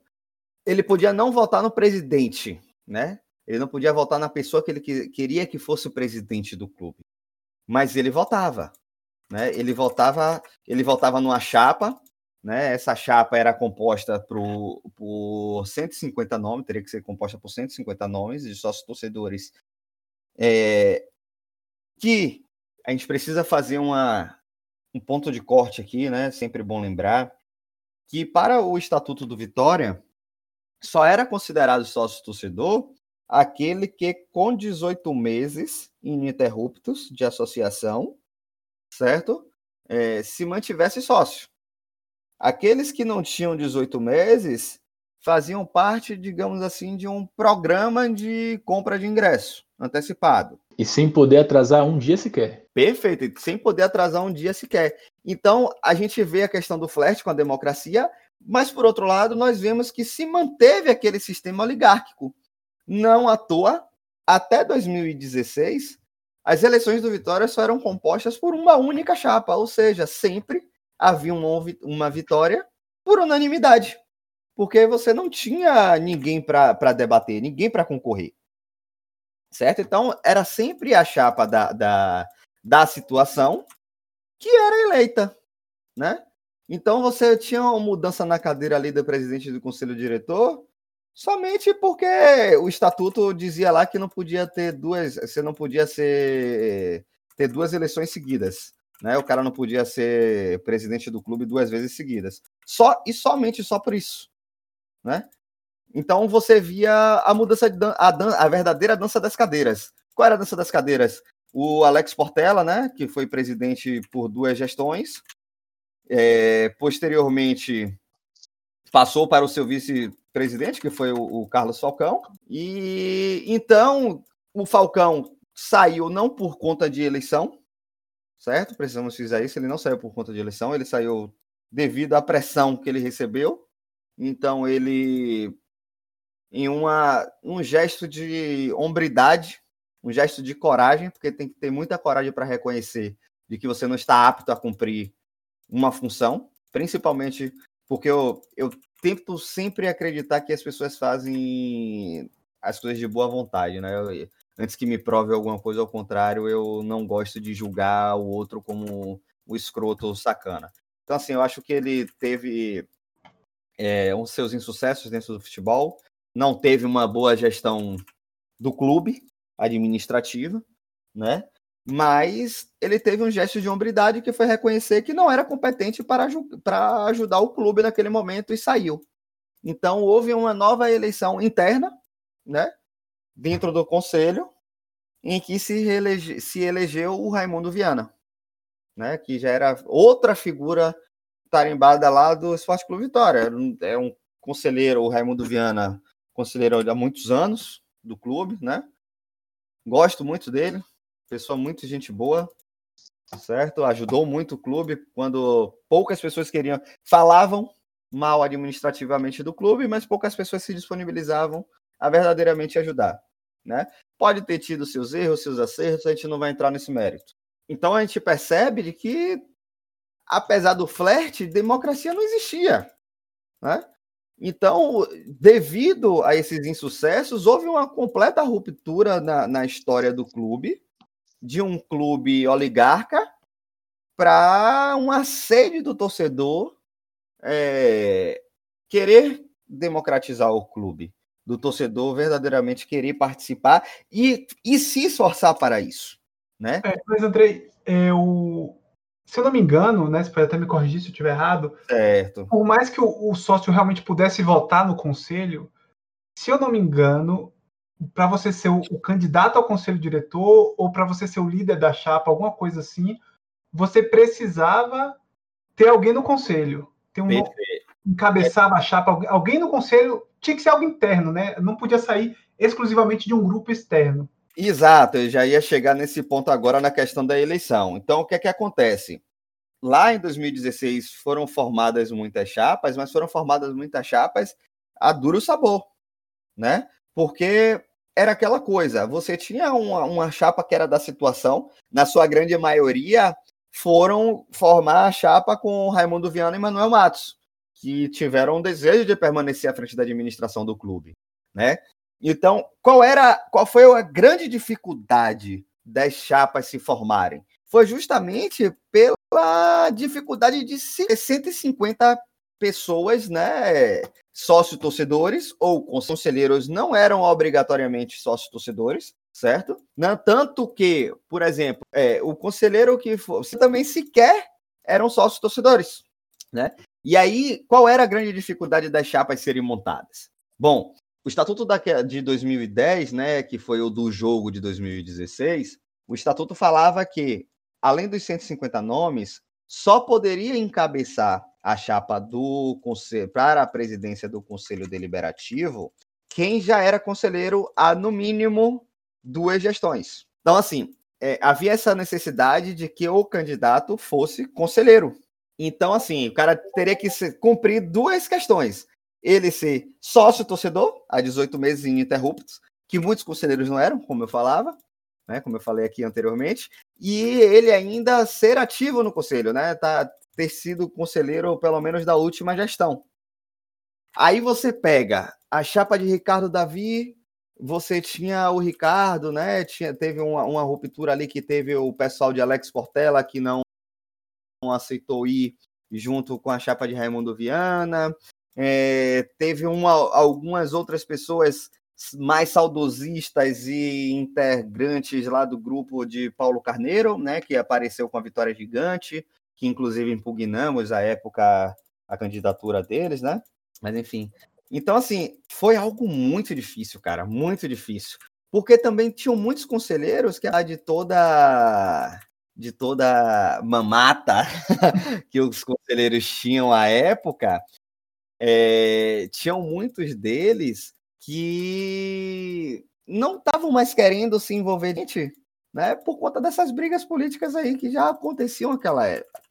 Ele podia não votar no presidente, né? Ele não podia votar na pessoa que ele queria que fosse o presidente do clube, mas ele votava, né? Ele votava, ele votava numa chapa Né? Essa chapa era composta por, por 150 nomes, teria que ser composta por 150 nomes de sócios torcedores. É, que a gente precisa fazer uma, um ponto de corte aqui, né? Sempre bom lembrar que para o Estatuto do Vitória só era considerado sócio torcedor aquele que com 18 meses ininterruptos de associação, certo? É, se mantivesse sócio. Aqueles que não tinham 18 meses faziam parte, digamos assim, de um programa de compra de ingresso antecipado. E sem poder atrasar um dia sequer. Perfeito, sem poder atrasar um dia sequer. Então, a gente vê a questão do flerte com a democracia, mas, por outro lado, nós vemos que se manteve aquele sistema oligárquico. Não à toa, até 2016, as eleições do Vitória só eram compostas por uma única chapa, ou seja, sempre havia uma, vitória por unanimidade, porque você não tinha ninguém para debater, ninguém para concorrer. Certo? Então, era sempre a chapa da, da, da situação que era eleita, né? Então, você tinha uma mudança na cadeira ali do presidente do conselho diretor, somente porque o estatuto dizia lá que não podia ter duas, você não podia ser ter duas eleições seguidas né? O cara não podia ser presidente do clube duas vezes seguidas. Só e somente só por isso, né? Então você via a mudança dan a, dan a verdadeira dança das cadeiras. Qual era a dança das cadeiras? O Alex Portela, né, que foi presidente por duas gestões, é, posteriormente passou para o seu vice-presidente, que foi o, o Carlos Falcão, e então o Falcão saiu não por conta de eleição, certo? Precisamos frisar isso. Ele não saiu por conta de eleição, ele saiu devido à pressão que ele recebeu. Então, ele, em uma, um gesto de hombridade, um gesto de coragem, porque tem que ter muita coragem para reconhecer de que você não está apto a cumprir uma função, principalmente porque eu, eu tento sempre acreditar que as pessoas fazem as coisas de boa vontade, né? Eu, antes que me prove alguma coisa ao contrário, eu não gosto de julgar o outro como o escroto ou sacana. Então, assim, eu acho que ele teve é, os seus insucessos dentro do futebol, não teve uma boa gestão do clube administrativa, né? Mas ele teve um gesto de hombridade que foi reconhecer que não era competente para, para ajudar o clube naquele momento e saiu. Então houve uma nova eleição interna, né? dentro do conselho, em que se, elege, se elegeu o Raimundo Viana, né, que já era outra figura tarimbada lá do Esporte Clube Vitória. É um conselheiro, o Raimundo Viana, conselheiro há muitos anos do clube, né? Gosto muito dele, pessoa muito gente boa, certo? Ajudou muito o clube quando poucas pessoas queriam, falavam mal administrativamente do clube, mas poucas pessoas se disponibilizavam a verdadeiramente ajudar. Né? Pode ter tido seus erros, seus acertos, a gente não vai entrar nesse mérito. Então a gente percebe de que, apesar do flerte, democracia não existia. Né? Então, devido a esses insucessos, houve uma completa ruptura na, na história do clube, de um clube oligarca para uma sede do torcedor é, querer democratizar o clube do torcedor verdadeiramente querer participar e, e se esforçar para isso, né? É, mas Andrei, eu, se eu não me engano, né, você pode até me corrigir se eu estiver errado. Certo. Por mais que o, o sócio realmente pudesse votar no conselho, se eu não me engano, para você ser o, o, candidato ao conselho diretor ou para você ser o líder da chapa, alguma coisa assim, você precisava ter alguém no conselho, ter um encabeçava a chapa, alguém no conselho tinha que ser algo interno, né? Não podia sair exclusivamente de um grupo externo. Exato, eu já ia chegar nesse ponto agora na questão da eleição. Então, o que é que acontece? Lá em 2016 foram formadas muitas chapas, mas foram formadas muitas chapas a duro sabor, né? Porque era aquela coisa, você tinha uma, uma chapa que era da situação, na sua grande maioria foram formar a chapa com Raimundo Viana e Manuel Matos que tiveram um desejo de permanecer à frente da administração do clube, né? Então, qual era, qual foi a grande dificuldade das chapas se formarem? Foi justamente pela dificuldade de 150 pessoas, né, sócio-torcedores ou conselheiros não eram obrigatoriamente sócio-torcedores, certo? Não, tanto que, por exemplo, é, o conselheiro que fosse também sequer eram sócios-torcedores, né? E aí, qual era a grande dificuldade das chapas serem montadas? Bom, o estatuto da, de 2010, né, que foi o do jogo de 2016, o estatuto falava que, além dos 150 nomes, só poderia encabeçar a chapa do conselho para a presidência do Conselho Deliberativo quem já era conselheiro há, no mínimo, duas gestões. Então, assim, é, havia essa necessidade de que o candidato fosse conselheiro. Então, assim, o cara teria que cumprir duas questões. Ele ser sócio-torcedor, há 18 meses ininterruptos, que muitos conselheiros não eram, como eu falava, né, como eu falei aqui anteriormente, e ele ainda ser ativo no conselho, né, tá, ter sido conselheiro pelo menos da última gestão. Aí você pega a chapa de Ricardo Davi, você tinha o Ricardo, né? Tinha, teve uma, uma ruptura ali que teve o pessoal de Alex Portela que não, não aceitou ir junto com a chapa de Raimundo Viana. É, teve uma, algumas outras pessoas mais saudosistas e integrantes lá do grupo de Paulo Carneiro, né, que apareceu com a vitória gigante que inclusive impugnamos à época a candidatura deles, né? Mas enfim. Então, assim, foi algo muito difícil, cara, muito difícil. Porque também tinham muitos conselheiros que de toda de toda mamata que os conselheiros tinham à época, é, tinham muitos deles que não estavam mais querendo se envolver. Gente, né, por conta dessas brigas políticas aí que já aconteciam naquela,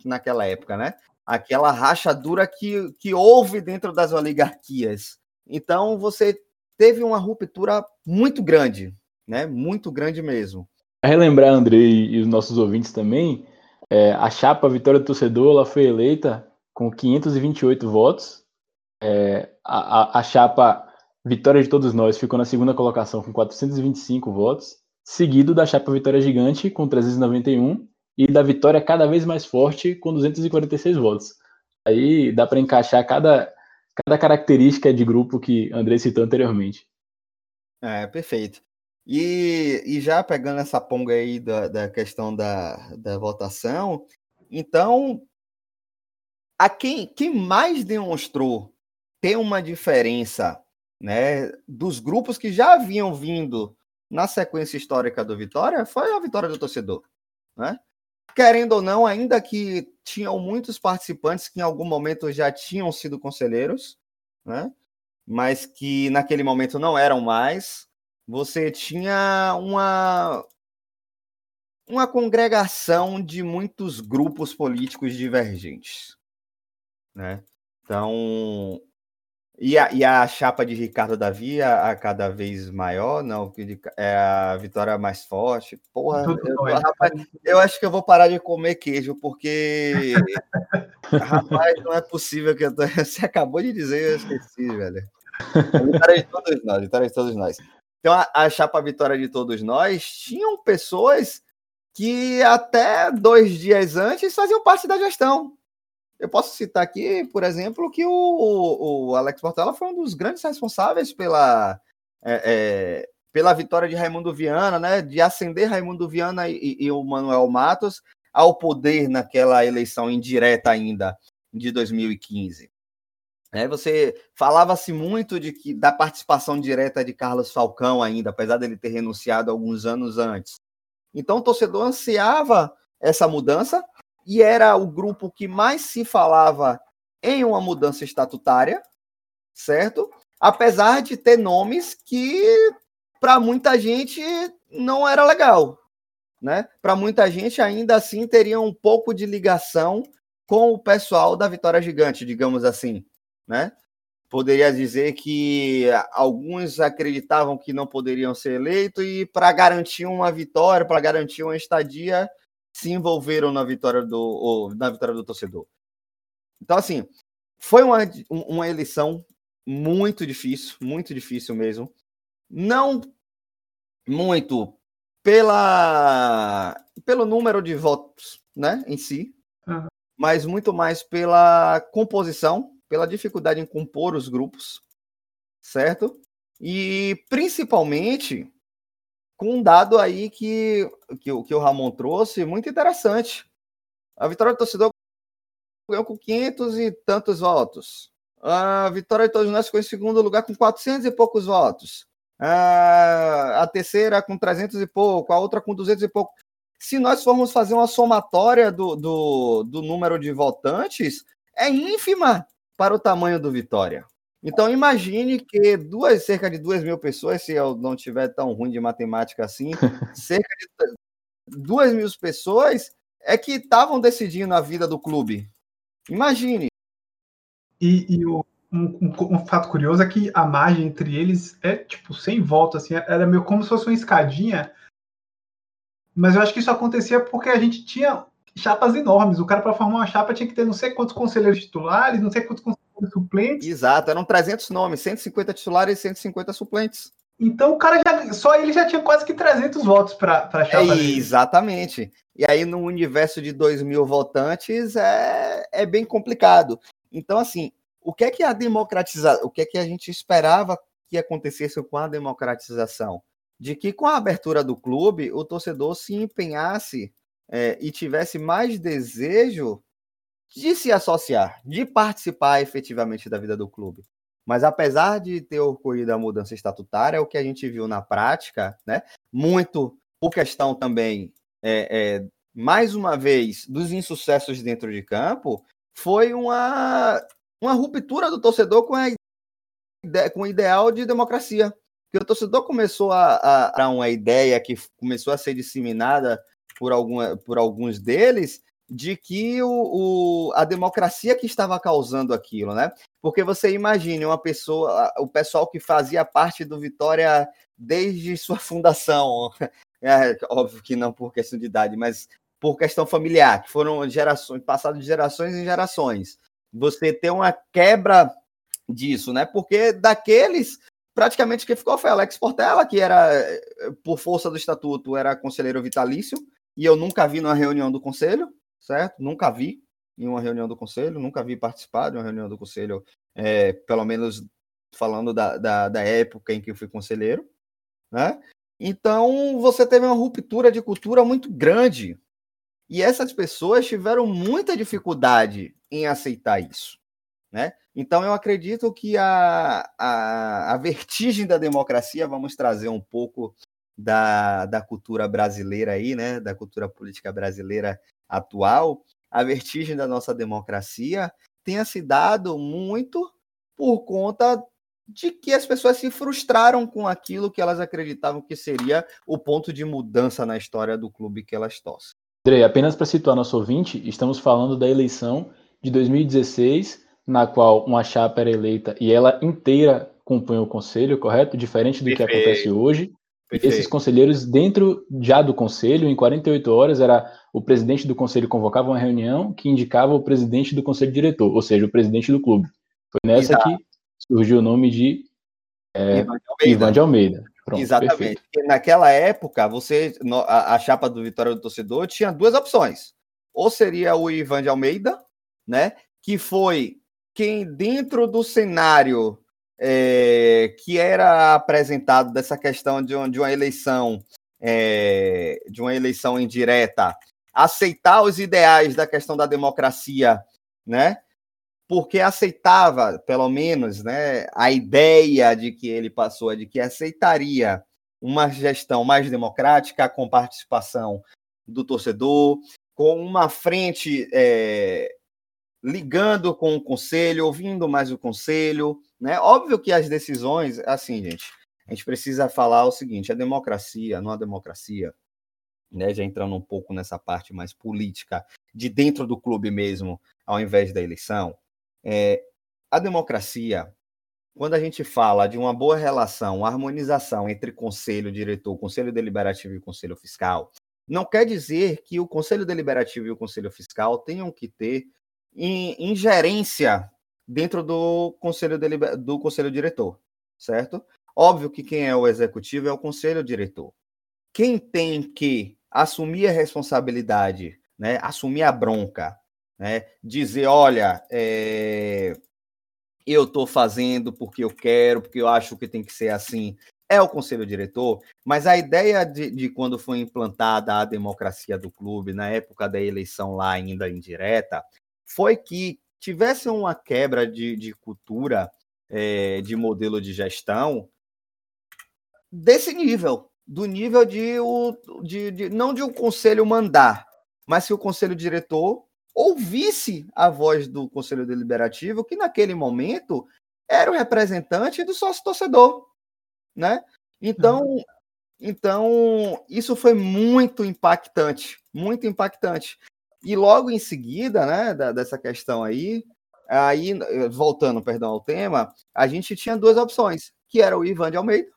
naquela época, né? Aquela rachadura que, que houve dentro das oligarquias. Então, você teve uma ruptura muito grande, né? Muito grande mesmo. Para relembrar, Andrei, e os nossos ouvintes também, é, a chapa Vitória do Torcedor ela foi eleita com 528 votos. É, a, a, chapa Vitória de Todos Nós ficou na segunda colocação com 425 votos seguido da chapa Vitória Gigante com 391 e da Vitória cada vez mais forte com 246 votos. Aí dá para encaixar cada, cada característica de grupo que André citou anteriormente. É, perfeito. E, e já pegando essa ponga aí da, da questão da, da votação, então, a quem, quem mais demonstrou ter uma diferença né, dos grupos que já haviam vindo na sequência histórica do Vitória foi a vitória do torcedor, né? Querendo ou não, ainda que tinham muitos participantes que em algum momento já tinham sido conselheiros, né? Mas que naquele momento não eram mais, você tinha uma uma congregação de muitos grupos políticos divergentes, né? Então, e a, e a chapa de Ricardo Davi a, a cada vez maior, não, é a vitória mais forte. Porra, eu, rapaz, eu acho que eu vou parar de comer queijo, porque rapaz, não é possível que eu tô... Você acabou de dizer, eu esqueci, velho. A vitória de todos nós, vitória de todos nós. Então, a, a chapa Vitória de Todos Nós tinham pessoas que até dois dias antes faziam parte da gestão. Eu posso citar aqui, por exemplo, que o, o Alex Portela foi um dos grandes responsáveis pela, é, é, pela vitória de Raimundo Viana, né? De ascender Raimundo Viana e, e o Manuel Matos ao poder naquela eleição indireta ainda de 2015. É, você falava-se muito de que da participação direta de Carlos Falcão ainda, apesar dele ter renunciado alguns anos antes. Então o torcedor ansiava essa mudança, e era o grupo que mais se falava em uma mudança estatutária, certo? Apesar de ter nomes que para muita gente não era legal, né? Para muita gente ainda assim teria um pouco de ligação com o pessoal da Vitória Gigante, digamos assim, né? Poderia dizer que alguns acreditavam que não poderiam ser eleitos e para garantir uma vitória, para garantir uma estadia, se envolveram na vitória do, ou, na vitória do torcedor. Então, assim, foi uma, uma eleição muito difícil, muito difícil mesmo. Não muito pela pelo número de votos, né, em si, uhum. mas muito mais pela composição, pela dificuldade em compor os grupos, certo? E principalmente com um dado aí que, que, que o Ramon trouxe, muito interessante. A vitória do torcedor ganhou com 500 e tantos votos. A vitória de todos nós ficou em segundo lugar com 400 e poucos votos. A, a terceira com 300 e pouco, a outra com 200 e pouco. Se nós formos fazer uma somatória do, do, do número de votantes, é ínfima para o tamanho do Vitória. Então imagine que duas, cerca de duas mil pessoas, se eu não tiver tão ruim de matemática assim, cerca de duas mil pessoas é que estavam decidindo a vida do clube. Imagine. E, e o, um, um, um, fato curioso é que a margem entre eles é tipo sem volta, assim, era meio como se fosse uma escadinha. Mas eu acho que isso acontecia porque a gente tinha chapas enormes. O cara, para formar uma chapa, tinha que ter não sei quantos conselheiros titulares, não sei quantos conselheiros suplentes. Exato, eram 300 nomes, 150 titulares e 150 suplentes. Então o cara já, só ele já tinha quase que 300 votos para a chapa. É, exatamente. E aí, no universo de 2 mil votantes, é, é bem complicado. Então, assim, o que é que a democratização, o que é que a gente esperava que acontecesse com a democratização? De que com a abertura do clube, o torcedor se empenhasse é, e tivesse mais desejo de se associar, de participar efetivamente da vida do clube. Mas apesar de ter ocorrido a mudança estatutária, o que a gente viu na prática, né, muito por questão também é, é, mais uma vez, dos insucessos dentro de campo, foi uma, uma ruptura do torcedor com, a, com o ideal de democracia. Que o torcedor começou a, a, uma ideia que começou a ser disseminada por, alguma, por alguns deles, de que o, o, a democracia que estava causando aquilo, né? Porque você imagine uma pessoa, o pessoal que fazia parte do Vitória desde sua fundação, é, óbvio que não por questão de idade, mas por questão familiar, que foram gerações, passado de gerações em gerações. Você ter uma quebra disso, né? Porque daqueles, praticamente quem ficou foi Alex Portela, que era, por força do estatuto, era conselheiro vitalício, e eu nunca vi numa reunião do conselho, certo? Nunca vi em uma reunião do conselho, nunca vi participar de uma reunião do conselho, é, pelo menos falando da, da, da época em que eu fui conselheiro, né? Então, você teve uma ruptura de cultura muito grande. E essas pessoas tiveram muita dificuldade em aceitar isso. Né? Então, eu acredito que a, a, a vertigem da democracia, vamos trazer um pouco da, da cultura brasileira aí, né? da cultura política brasileira atual, a vertigem da nossa democracia tenha se dado muito por conta de que as pessoas se frustraram com aquilo que elas acreditavam que seria o ponto de mudança na história do clube que elas torcem. André, apenas para situar nosso ouvinte, estamos falando da eleição de 2016, na qual uma chapa era eleita e ela inteira compunha o conselho, correto? Diferente do Perfeito. que acontece hoje. Perfeito. Esses conselheiros, dentro já do conselho, em 48 horas, era o presidente do conselho convocava uma reunião que indicava o presidente do conselho diretor, ou seja, o presidente do clube. Foi nessa Exato. que surgiu o nome de é, Ivan de Almeida. Ivan de Almeida. Pronto, Exatamente. Naquela época, você a, a, chapa do Vitória do Torcedor tinha duas opções. Ou seria o Ivan de Almeida, né? Que foi quem, dentro do cenário é, que era apresentado dessa questão de, de uma eleição, é, de uma eleição indireta, aceitar os ideais da questão da democracia, né? porque aceitava, pelo menos, né, a ideia de que ele passou, de que aceitaria uma gestão mais democrática, com participação do torcedor, com uma frente é, ligando com o conselho, ouvindo mais o conselho, né? Óbvio que as decisões, assim, gente, a gente precisa falar o seguinte: a democracia, não a democracia, né? Já entrando um pouco nessa parte mais política, de dentro do clube mesmo, ao invés da eleição, é, a democracia, quando a gente fala de uma boa relação, uma harmonização entre conselho diretor, conselho deliberativo e conselho fiscal, não quer dizer que o conselho deliberativo e o conselho fiscal tenham que ter ingerência dentro do conselho, do conselho diretor, certo? Óbvio que quem é o executivo é o conselho diretor. Quem tem que assumir a responsabilidade, né, assumir a bronca, né? Dizer, olha, é... eu estou fazendo porque eu quero, porque eu acho que tem que ser assim, é o conselho diretor, mas a ideia de, de, quando foi implantada a democracia do clube, na época da eleição lá ainda indireta, foi que tivesse uma quebra de, de cultura, é, de modelo de gestão, desse nível, do nível de, o, de, de não de o um conselho mandar, mas que o conselho diretor ouvisse a voz do conselho deliberativo, que naquele momento era o representante do sócio torcedor, né? Então, uhum. então isso foi muito impactante, muito impactante. E logo em seguida, né, da, dessa questão aí, aí voltando, perdão, ao tema, a gente tinha duas opções, que era o Ivan de Almeida,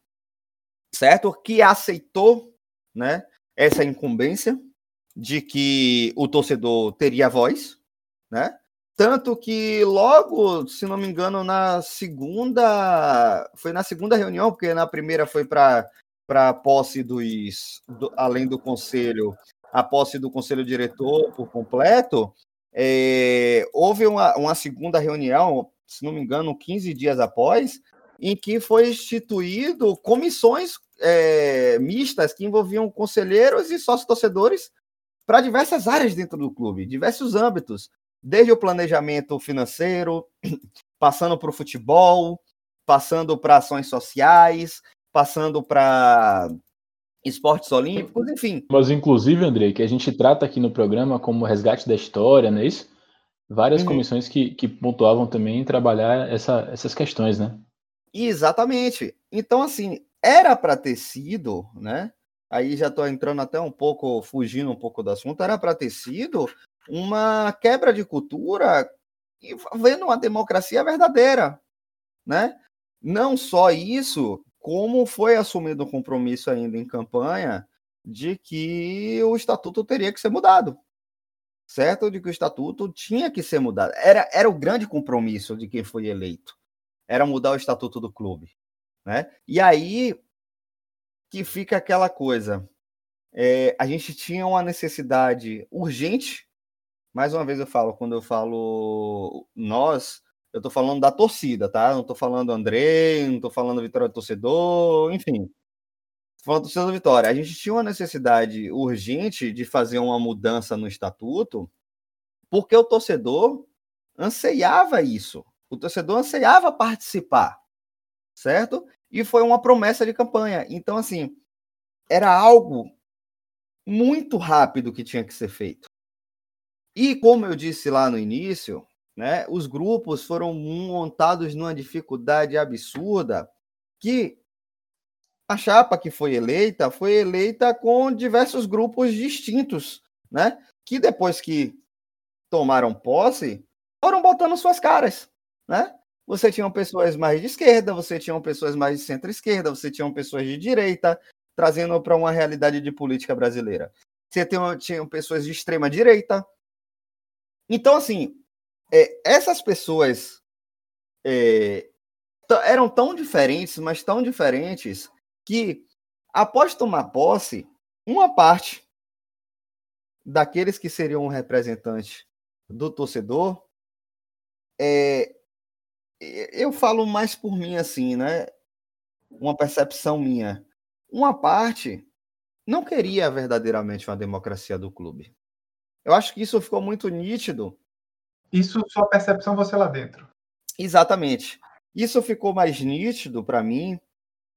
certo? Que aceitou, né, essa incumbência de que o torcedor teria voz, né? Tanto que logo, se não me engano, na segunda. Foi na segunda reunião, porque na primeira foi para a posse dos. Do, além do conselho, a posse do conselho diretor por completo. É, houve uma, uma segunda reunião, se não me engano, 15 dias após, em que foi instituído comissões é, mistas que envolviam conselheiros e sócios-torcedores para diversas áreas dentro do clube, diversos âmbitos, desde o planejamento financeiro, passando para o futebol, passando para ações sociais, passando para esportes olímpicos, enfim. Mas, inclusive, Andrei, que a gente trata aqui no programa como resgate da história, não é isso? Várias uhum. comissões que, que pontuavam também em trabalhar essa, essas questões, né? Exatamente. Então, assim, era para ter sido, né? Aí já estou entrando até um pouco, fugindo um pouco do assunto, era para ter sido uma quebra de cultura e vendo uma democracia verdadeira, né? Não só isso, como foi assumido o compromisso ainda em campanha de que o estatuto teria que ser mudado, certo? De que o estatuto tinha que ser mudado. Era, era o grande compromisso de quem foi eleito, era mudar o estatuto do clube, né? E aí que fica aquela coisa. É, a gente tinha uma necessidade urgente. Mais uma vez eu falo, quando eu falo nós, eu estou falando da torcida, tá? Não estou falando André, não estou falando Vitória do Torcedor, enfim. Estou falando do torcedor Vitória. A gente tinha uma necessidade urgente de fazer uma mudança no estatuto, porque o torcedor anseiava isso. O torcedor anseiava participar, certo? e foi uma promessa de campanha. Então, assim, era algo muito rápido que tinha que ser feito. E como eu disse lá no início, né, os grupos foram montados numa dificuldade absurda que a chapa que foi eleita foi eleita com diversos grupos distintos, né, que depois que tomaram posse foram botando suas caras, né? você tinha pessoas mais de esquerda, você tinha pessoas mais de centro-esquerda, você tinha pessoas de direita, trazendo para uma realidade de política brasileira. Você tinha, tinha pessoas de extrema direita. Então, assim, é, essas pessoas é, eram tão diferentes, mas tão diferentes, que após tomar posse, uma parte daqueles que seriam um representante do torcedor é, eu falo mais por mim assim, né? Uma percepção minha. Uma parte não queria verdadeiramente uma democracia do clube. Eu acho que isso ficou muito nítido. Isso sua percepção você lá dentro. Exatamente. Isso ficou mais nítido para mim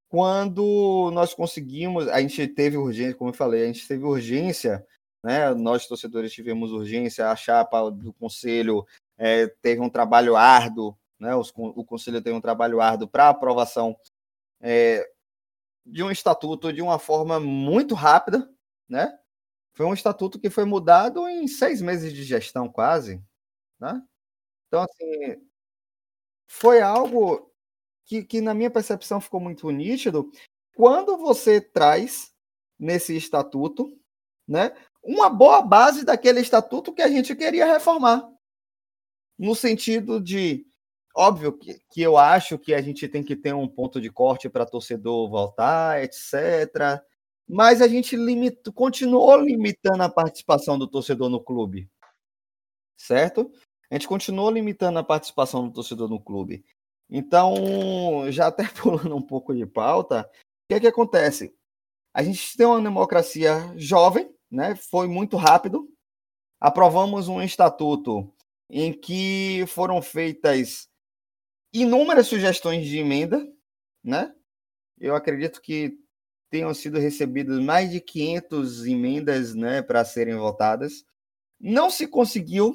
quando nós conseguimos, a gente teve urgência, como eu falei, a gente teve urgência, né? Nós torcedores tivemos urgência, a chapa do conselho é, teve um trabalho árduo né? Os, o Conselho tem um trabalho árduo para aprovação é, de um estatuto de uma forma muito rápida, né? Foi um estatuto que foi mudado em seis meses de gestão, quase, né? Então, assim, foi algo que, que, na minha percepção, ficou muito nítido quando você traz nesse estatuto, né, uma boa base daquele estatuto que a gente queria reformar, no sentido de Óbvio que, que eu acho que a gente tem que ter um ponto de corte para torcedor voltar, etc. Mas a gente limita, continuou limitando a participação do torcedor no clube. Certo? A gente continuou limitando a participação do torcedor no clube. Então, já até pulando um pouco de pauta, o que é que acontece? A gente tem uma democracia jovem, né? Foi muito rápido. Aprovamos um estatuto em que foram feitas inúmeras sugestões de emenda, né? Eu acredito que tenham sido recebidas mais de 500 emendas, né, para serem votadas. Não se conseguiu.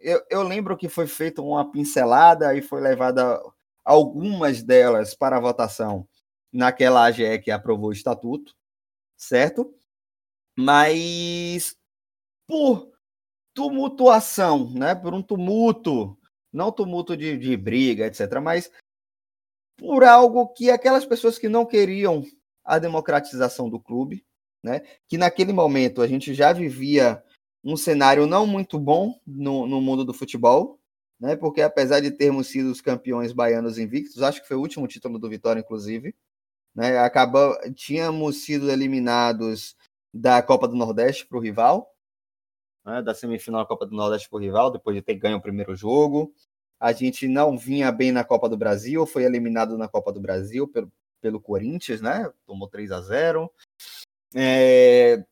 Eu, eu lembro que foi feita uma pincelada e foi levada algumas delas para votação naquela AGE que aprovou o estatuto, certo? Mas por tumultuação, né? Por um tumulto, não tumulto de, de briga, etc., mas por algo que aquelas pessoas que não queriam a democratização do clube, né? Que naquele momento a gente já vivia um cenário não muito bom no, no mundo do futebol, né? Porque apesar de termos sido os campeões baianos invictos, acho que foi o último título do Vitória, inclusive, né? Acabou, tínhamos sido eliminados da Copa do Nordeste para o rival, né? da semifinal da Copa do Nordeste para o rival, depois de ter ganho o primeiro jogo. A gente não vinha bem na Copa do Brasil, foi eliminado na Copa do Brasil pelo, pelo Corinthians, né? Tomou 3 a 0. É...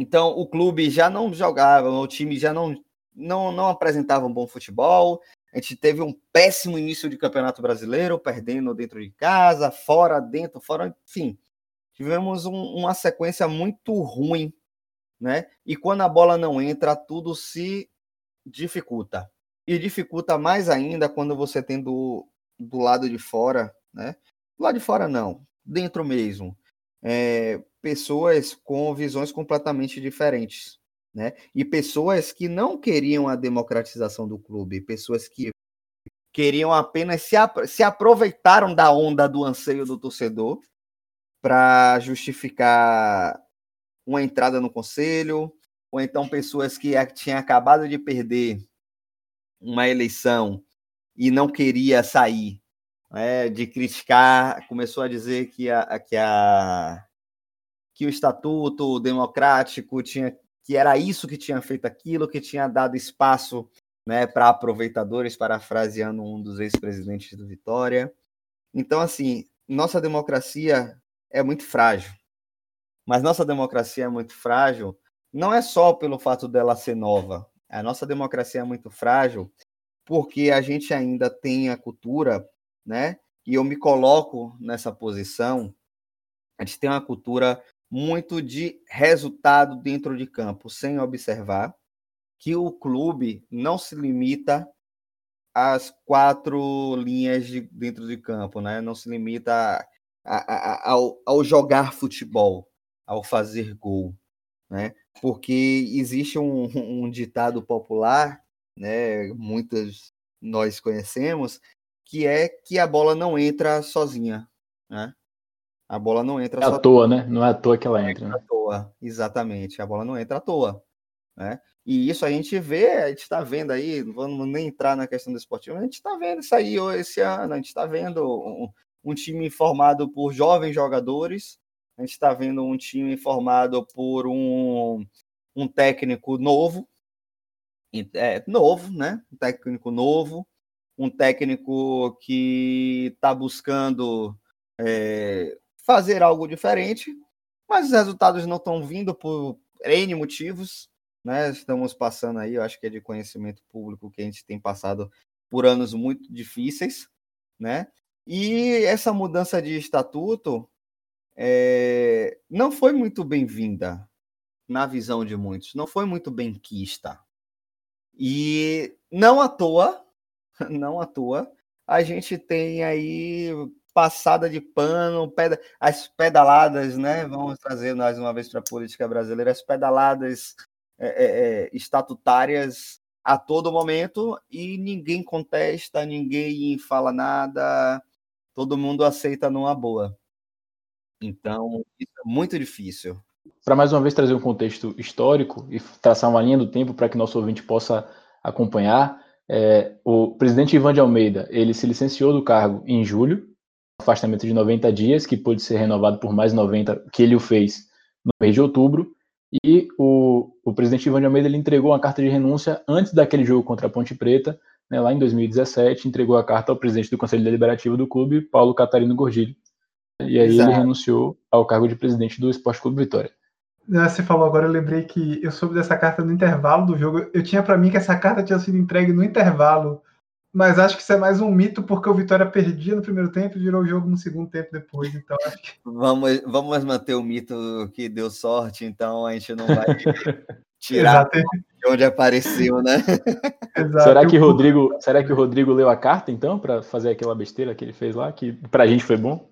Então o clube já não jogava, o time já não, não, não apresentava um bom futebol. A gente teve um péssimo início de campeonato brasileiro, perdendo dentro de casa, fora, dentro, fora, enfim. Tivemos um, uma sequência muito ruim, né? E quando a bola não entra, tudo se dificulta. E dificulta mais ainda quando você tem do, do lado de fora, né? Do lado de fora não, dentro mesmo. É, pessoas com visões completamente diferentes, né? E pessoas que não queriam a democratização do clube, pessoas que queriam apenas se, se aproveitaram da onda do anseio do torcedor para justificar uma entrada no conselho, ou então pessoas que tinham acabado de perder uma eleição e não queria sair né, de criticar, começou a dizer que, a, que, a, que o estatuto democrático tinha que era isso que tinha feito aquilo, que tinha dado espaço né, para aproveitadores, parafraseando um dos ex-presidentes do Vitória. Então, assim, nossa democracia é muito frágil. Mas nossa democracia é muito frágil não é só pelo fato dela ser nova, a nossa democracia é muito frágil porque a gente ainda tem a cultura, né? E eu me coloco nessa posição. A gente tem uma cultura muito de resultado dentro de campo, sem observar que o clube não se limita às quatro linhas de, dentro de campo, né? Não se limita a, a, a, ao, ao jogar futebol, ao fazer gol, né? porque existe um, um ditado popular, né, muitas nós conhecemos, que é que a bola não entra sozinha, né? A bola não entra é à toa, né? Não é à toa que ela entra. entra né? à toa, exatamente. A bola não entra à toa, né? E isso a gente vê, a gente está vendo aí, não vamos nem entrar na questão do esportivo, a gente está vendo isso aí esse ano, a gente está vendo um, um time formado por jovens jogadores, a gente está vendo um time formado por um, um técnico novo, é, novo, né? Um técnico novo, um técnico que está buscando é, fazer algo diferente, mas os resultados não estão vindo por N motivos, né? Estamos passando aí, eu acho que é de conhecimento público que a gente tem passado por anos muito difíceis, né? E essa mudança de estatuto é, não foi muito bem-vinda na visão de muitos, não foi muito bem quista. E não à toa, não à toa, a gente tem aí passada de pano, as pedaladas, né? Vamos trazer mais uma vez para a política brasileira, as pedaladas é, é, estatutárias a todo momento e ninguém contesta, ninguém fala nada, todo mundo aceita numa boa. Então, isso é muito difícil. Para mais uma vez trazer um contexto histórico e traçar uma linha do tempo para que nosso ouvinte possa acompanhar, é, o presidente Ivan de Almeida ele se licenciou do cargo em julho, afastamento de 90 dias, que pôde ser renovado por mais 90, que ele o fez no mês de outubro, e o, o presidente Ivan de Almeida ele entregou uma carta de renúncia antes daquele jogo contra a Ponte Preta, né, lá em 2017, entregou a carta ao presidente do Conselho Deliberativo do clube, Paulo Catarino Gordilho. E aí Exato. ele renunciou ao cargo de presidente do Esporte Clube Vitória. Você falou agora, eu lembrei que eu soube dessa carta no intervalo do jogo. Eu tinha para mim que essa carta tinha sido entregue no intervalo, mas acho que isso é mais um mito porque o Vitória perdia no primeiro tempo e virou o jogo no segundo tempo depois. Então acho que... vamos, vamos manter o mito que deu sorte, então a gente não vai tirar de onde apareceu, né? Exato. Será que Rodrigo, será que o Rodrigo leu a carta então para fazer aquela besteira que ele fez lá, que pra gente foi bom?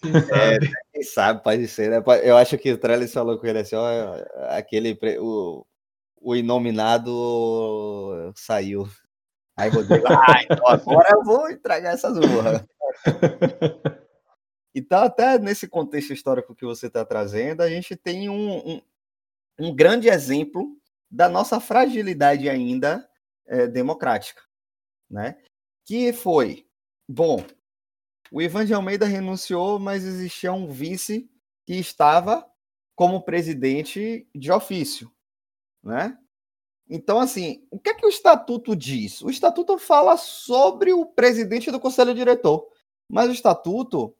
Quem é, sabe? É, quem sabe, pode ser, né? Eu acho que o Trellis falou com ele assim, ó, aquele, o, o inominado saiu. Aí Rodrigo, ah, então agora eu vou entregar essas burras. Então, até nesse contexto histórico que você está trazendo, a gente tem um, um, um, grande exemplo da nossa fragilidade ainda é, democrática, né? Que foi, bom, o Ivan de Almeida renunciou, mas existia um vice que estava como presidente de ofício, né? Então, assim, o que é que o estatuto diz? O estatuto fala sobre o presidente do conselho diretor, mas o estatuto,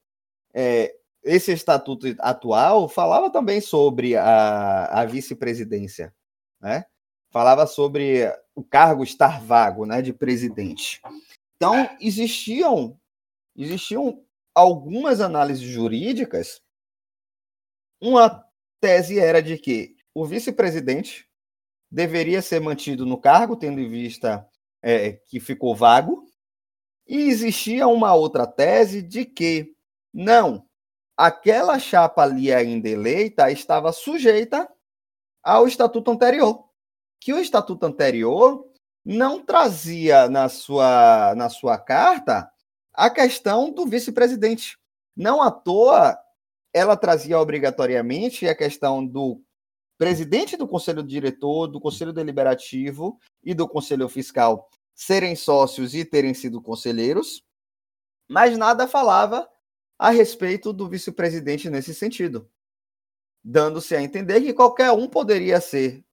é, esse estatuto atual, falava também sobre a, a vice-presidência, né? Falava sobre o cargo estar vago, né, de presidente. Então, existiam existiam algumas análises jurídicas. Uma tese era de que o vice-presidente deveria ser mantido no cargo, tendo em vista é, que ficou vago. E existia uma outra tese de que não, aquela chapa ali ainda eleita estava sujeita ao estatuto anterior. Que o estatuto anterior não trazia na sua, na sua carta a questão do vice-presidente. Não à toa, ela trazia obrigatoriamente a questão do presidente do conselho diretor, do conselho deliberativo e do conselho fiscal serem sócios e terem sido conselheiros, mas nada falava a respeito do vice-presidente nesse sentido, dando-se a entender que qualquer um poderia ser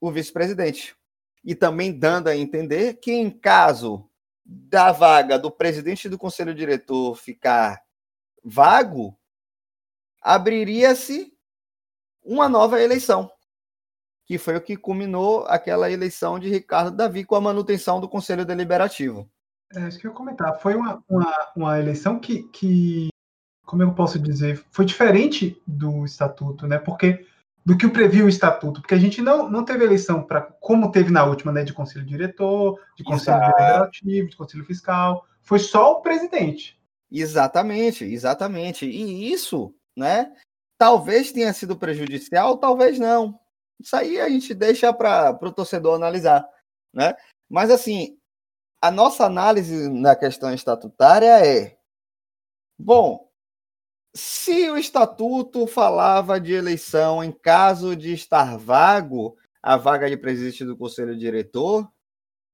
o vice-presidente. E também dando a entender que, em caso da vaga do presidente do conselho diretor ficar vago, abriria-se uma nova eleição, que foi o que culminou aquela eleição de Ricardo Davi com a manutenção do conselho deliberativo. É isso que eu ia comentar. Foi uma, uma, uma eleição que, que, como eu posso dizer, foi diferente do estatuto, né? Porque do que o previu o estatuto, porque a gente não, não teve eleição para como teve na última, né, de conselho diretor, de conselho Exato. deliberativo, de conselho fiscal, foi só o presidente. Exatamente, exatamente. E isso, né, talvez tenha sido prejudicial, talvez não. Isso aí a gente deixa para o torcedor analisar, né? Mas assim, a nossa análise na questão estatutária é bom, se o estatuto falava de eleição em caso de estar vago a vaga de presidente do conselho diretor,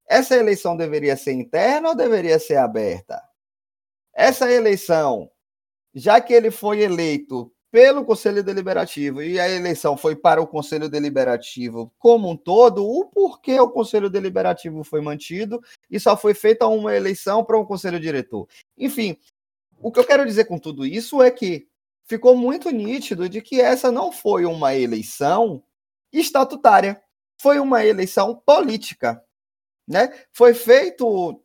essa eleição deveria ser interna ou deveria ser aberta? Essa eleição, já que ele foi eleito pelo Conselho Deliberativo e a eleição foi para o Conselho Deliberativo como um todo, o porquê o Conselho Deliberativo foi mantido e só foi feita uma eleição para um Conselho Diretor. Enfim, o que eu quero dizer com tudo isso é que ficou muito nítido de que essa não foi uma eleição estatutária, foi uma eleição política, né? Foi feito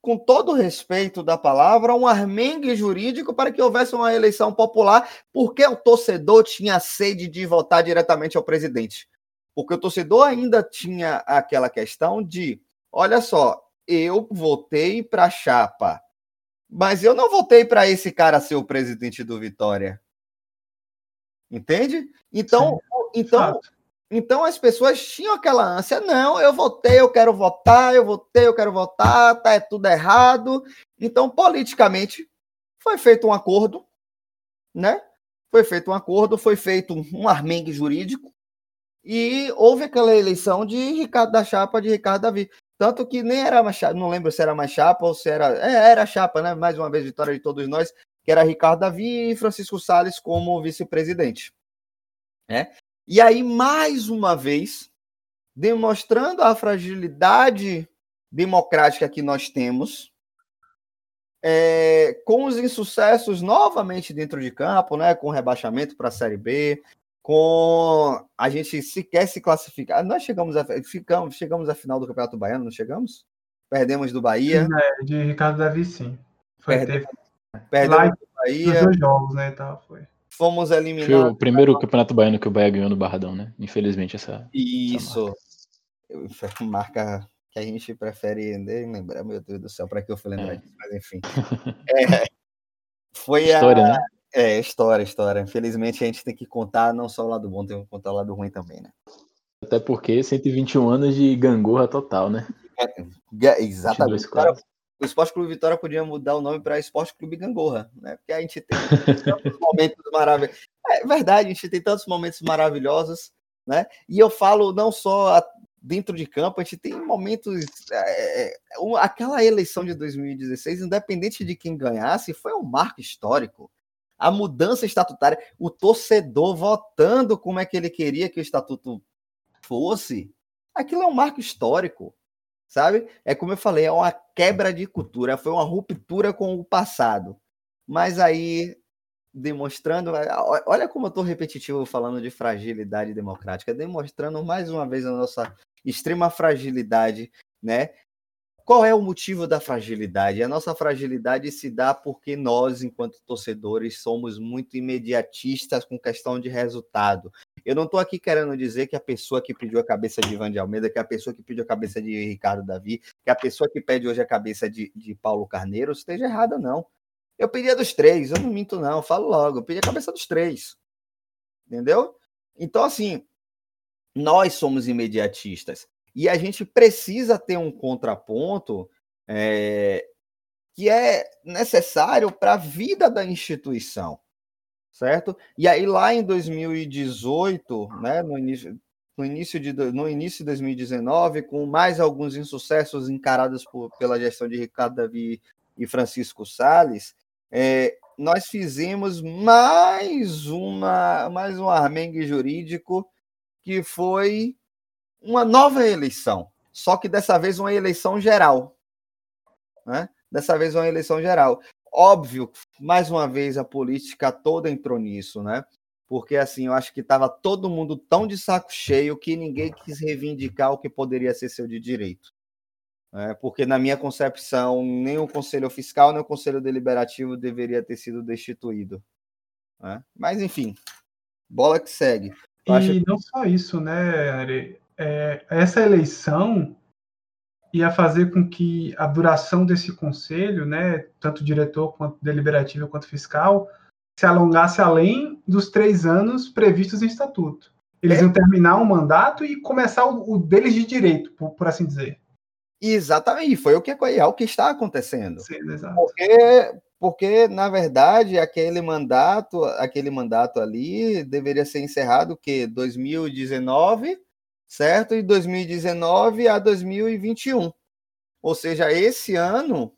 com todo o respeito da palavra, um armengue jurídico para que houvesse uma eleição popular, porque o torcedor tinha sede de votar diretamente ao presidente. Porque o torcedor ainda tinha aquela questão de, olha só, eu votei para a chapa mas eu não votei para esse cara ser o presidente do Vitória. Entende? Então, então, então as pessoas tinham aquela ânsia, não, eu votei, eu quero votar, eu votei, eu quero votar, tá é tudo errado. Então, politicamente, foi feito um acordo, né? Foi feito um acordo, foi feito um armengue jurídico e houve aquela eleição de Ricardo da Chapa de Ricardo Davi. Tanto que nem era mais chapa, não lembro se era mais chapa ou se era. É, era chapa, né? Mais uma vez, vitória de todos nós, que era Ricardo Davi e Francisco Salles como vice-presidente. Né? E aí, mais uma vez, demonstrando a fragilidade democrática que nós temos, é, com os insucessos novamente dentro de campo, né, com rebaixamento para a Série B, com a gente sequer se classificar. Nós chegamos a, ficamos, chegamos à final do Campeonato Baiano, não chegamos? Perdemos do Bahia. Sim, é, de Ricardo Davi, sim. Foi, perdemos, perdemos do Bahia. dois jogos, né, tá, foi. Fomos eliminados. Foi o primeiro Campeonato Baiano que o Bahia ganhou no Barradão, né? Infelizmente, essa. Isso. Essa marca. marca que a gente prefere nem lembrar, meu Deus do céu, para que eu fui lembrar é. disso, mas enfim. É, foi história, a. Né? É, história, história. Infelizmente a gente tem que contar não só o lado bom, tem que contar o lado ruim também, né? Até porque 121 anos de gangorra total, né? É, exatamente. Cara, o Esporte Clube Vitória podia mudar o nome para Esporte Clube Gangorra, né? Porque a gente tem tantos momentos maravilhosos. É verdade, a gente tem tantos momentos maravilhosos, né? E eu falo não só dentro de campo, a gente tem momentos. É, é aquela eleição de 2016, independente de quem ganhasse, foi um marco histórico. A mudança estatutária, o torcedor votando como é que ele queria que o estatuto fosse, aquilo é um marco histórico, sabe? É como eu falei, é uma quebra de cultura, foi uma ruptura com o passado. Mas aí demonstrando, olha como eu estou repetitivo falando de fragilidade democrática, demonstrando mais uma vez a nossa extrema fragilidade, né? Qual é o motivo da fragilidade? A nossa fragilidade se dá porque nós, enquanto torcedores, somos muito imediatistas com questão de resultado. Eu não estou aqui querendo dizer que a pessoa que pediu a cabeça de Ivan de Almeida, que a pessoa que pediu a cabeça de Ricardo Davi, que a pessoa que pede hoje a cabeça de, de Paulo Carneiro esteja errada, não. Eu pedi a dos três, eu não minto, não, eu falo logo, eu pedi a cabeça dos três. Entendeu? Então, assim, nós somos imediatistas. E a gente precisa ter um contraponto é, que é necessário para a vida da instituição, certo? E aí, lá em 2018, né, no início, no início, de, no início de 2019, com mais alguns insucessos encarados por, pela gestão de Ricardo Davi e Francisco Salles, é, nós fizemos mais uma mais um armengue jurídico que foi uma nova eleição, só que dessa vez uma eleição geral. Né? Dessa vez uma eleição geral. Óbvio, mais uma vez a política toda entrou nisso, né? Porque assim, eu acho que estava todo mundo tão de saco cheio que ninguém quis reivindicar o que poderia ser seu de direito. É, porque, na minha concepção, nem o Conselho Fiscal nem o Conselho Deliberativo deveria ter sido destituído. Né? Mas, enfim, bola que segue. Eu e acho... não só isso, né, Ari? É, essa eleição ia fazer com que a duração desse conselho, né, tanto diretor quanto deliberativo quanto fiscal, se alongasse além dos três anos previstos em estatuto. Eles é. iam terminar o um mandato e começar o, o deles de direito, por, por, assim dizer. Exatamente, foi o que, é o que está acontecendo. Sim, exato. Porque, porque, na verdade, aquele mandato, aquele mandato ali deveria ser encerrado que 2019, certo? E 2019 a 2021. Ou seja, esse ano,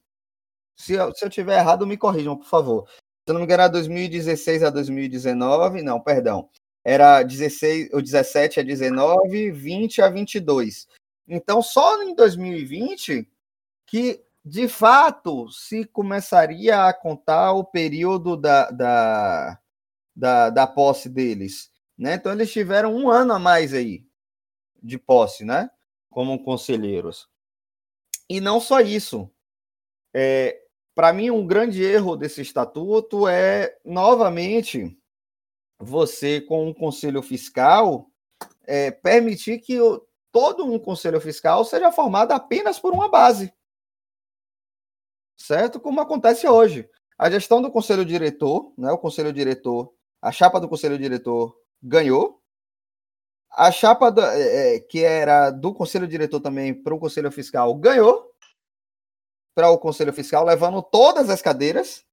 se eu, se eu tiver errado, me corrijam, por favor. Se eu não me engano, era 2016 a 2019, não, perdão. Era 16, o 17 a 19, 20 a 22. Então, só em 2020 que de fato, se começaria a contar o período da, da, da, da posse deles. Né? Então, eles tiveram um ano a mais aí de posse, né? Como conselheiros. E não só isso. É, Para mim, um grande erro desse estatuto é, novamente, você, com um conselho fiscal, é, permitir que o, todo um conselho fiscal seja formado apenas por uma base certo? Como acontece hoje. A gestão do conselho diretor, né, o conselho diretor, a chapa do conselho diretor ganhou. A chapa do, é, é que era do conselho diretor também para o conselho fiscal ganhou. Para o conselho fiscal, levando todas as cadeiras.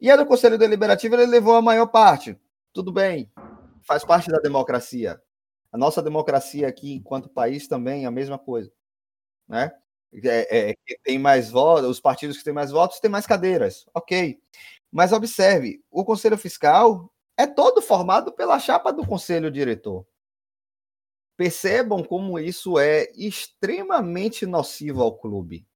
E a do conselho deliberativo ele levou a maior parte. Tudo bem, faz parte da democracia. A nossa democracia aqui, enquanto país, também é a mesma coisa. Né? é, é, tem mais votos, os partidos que têm mais votos têm mais cadeiras. Ok. Mas observe, o Conselho Fiscal é todo formado pela chapa do Conselho Diretor. Percebam como isso é extremamente nocivo ao clube.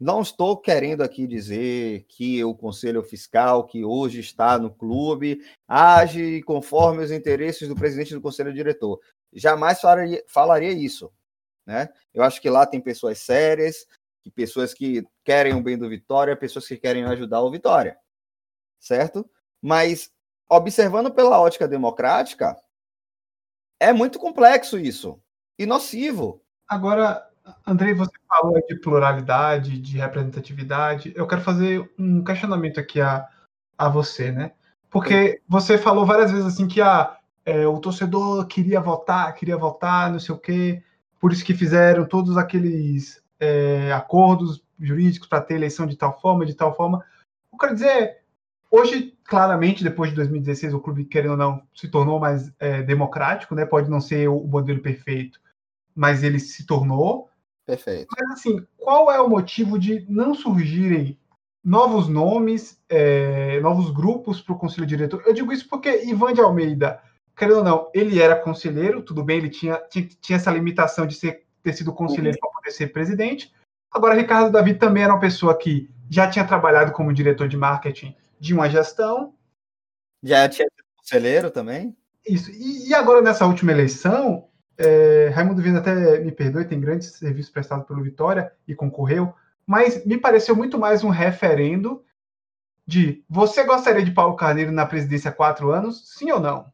Não estou querendo aqui dizer que o Conselho Fiscal, que hoje está no clube, age conforme os interesses do presidente do Conselho Diretor. Jamais falaria, falaria isso. Né? Eu acho que lá tem pessoas sérias, que pessoas que querem o bem do Vitória, pessoas que querem ajudar o Vitória. Certo? Mas, observando pela ótica democrática, é muito complexo isso. E nocivo. Agora, Andrei, você falou de pluralidade, de representatividade. Eu quero fazer um questionamento aqui a, a você, né? Porque você falou várias vezes assim que ah, é, o torcedor queria votar, queria votar, não sei o quê, por isso que fizeram todos aqueles é, acordos jurídicos para ter eleição de tal forma, de tal forma. Eu quero dizer, hoje, claramente, depois de 2016, o clube, querendo ou não, se tornou mais é, democrático, né? Pode não ser o modelo perfeito, mas ele se tornou. Perfeito. Mas assim, qual é o motivo de não surgirem novos nomes, é, novos grupos para o conselho diretor? Eu digo isso porque Ivan de Almeida, querendo ou não, ele era conselheiro, tudo bem, ele tinha, tinha, tinha essa limitação de ser, ter sido conselheiro uhum. para poder ser presidente. Agora, Ricardo Davi também era uma pessoa que já tinha trabalhado como diretor de marketing de uma gestão. Já tinha sido conselheiro também? Isso. E, e agora, nessa última eleição, é, Raimundo Viana até me perdoe, tem grandes serviços prestados pelo Vitória e concorreu, mas me pareceu muito mais um referendo de você gostaria de Paulo Carneiro na presidência há quatro anos, sim ou não?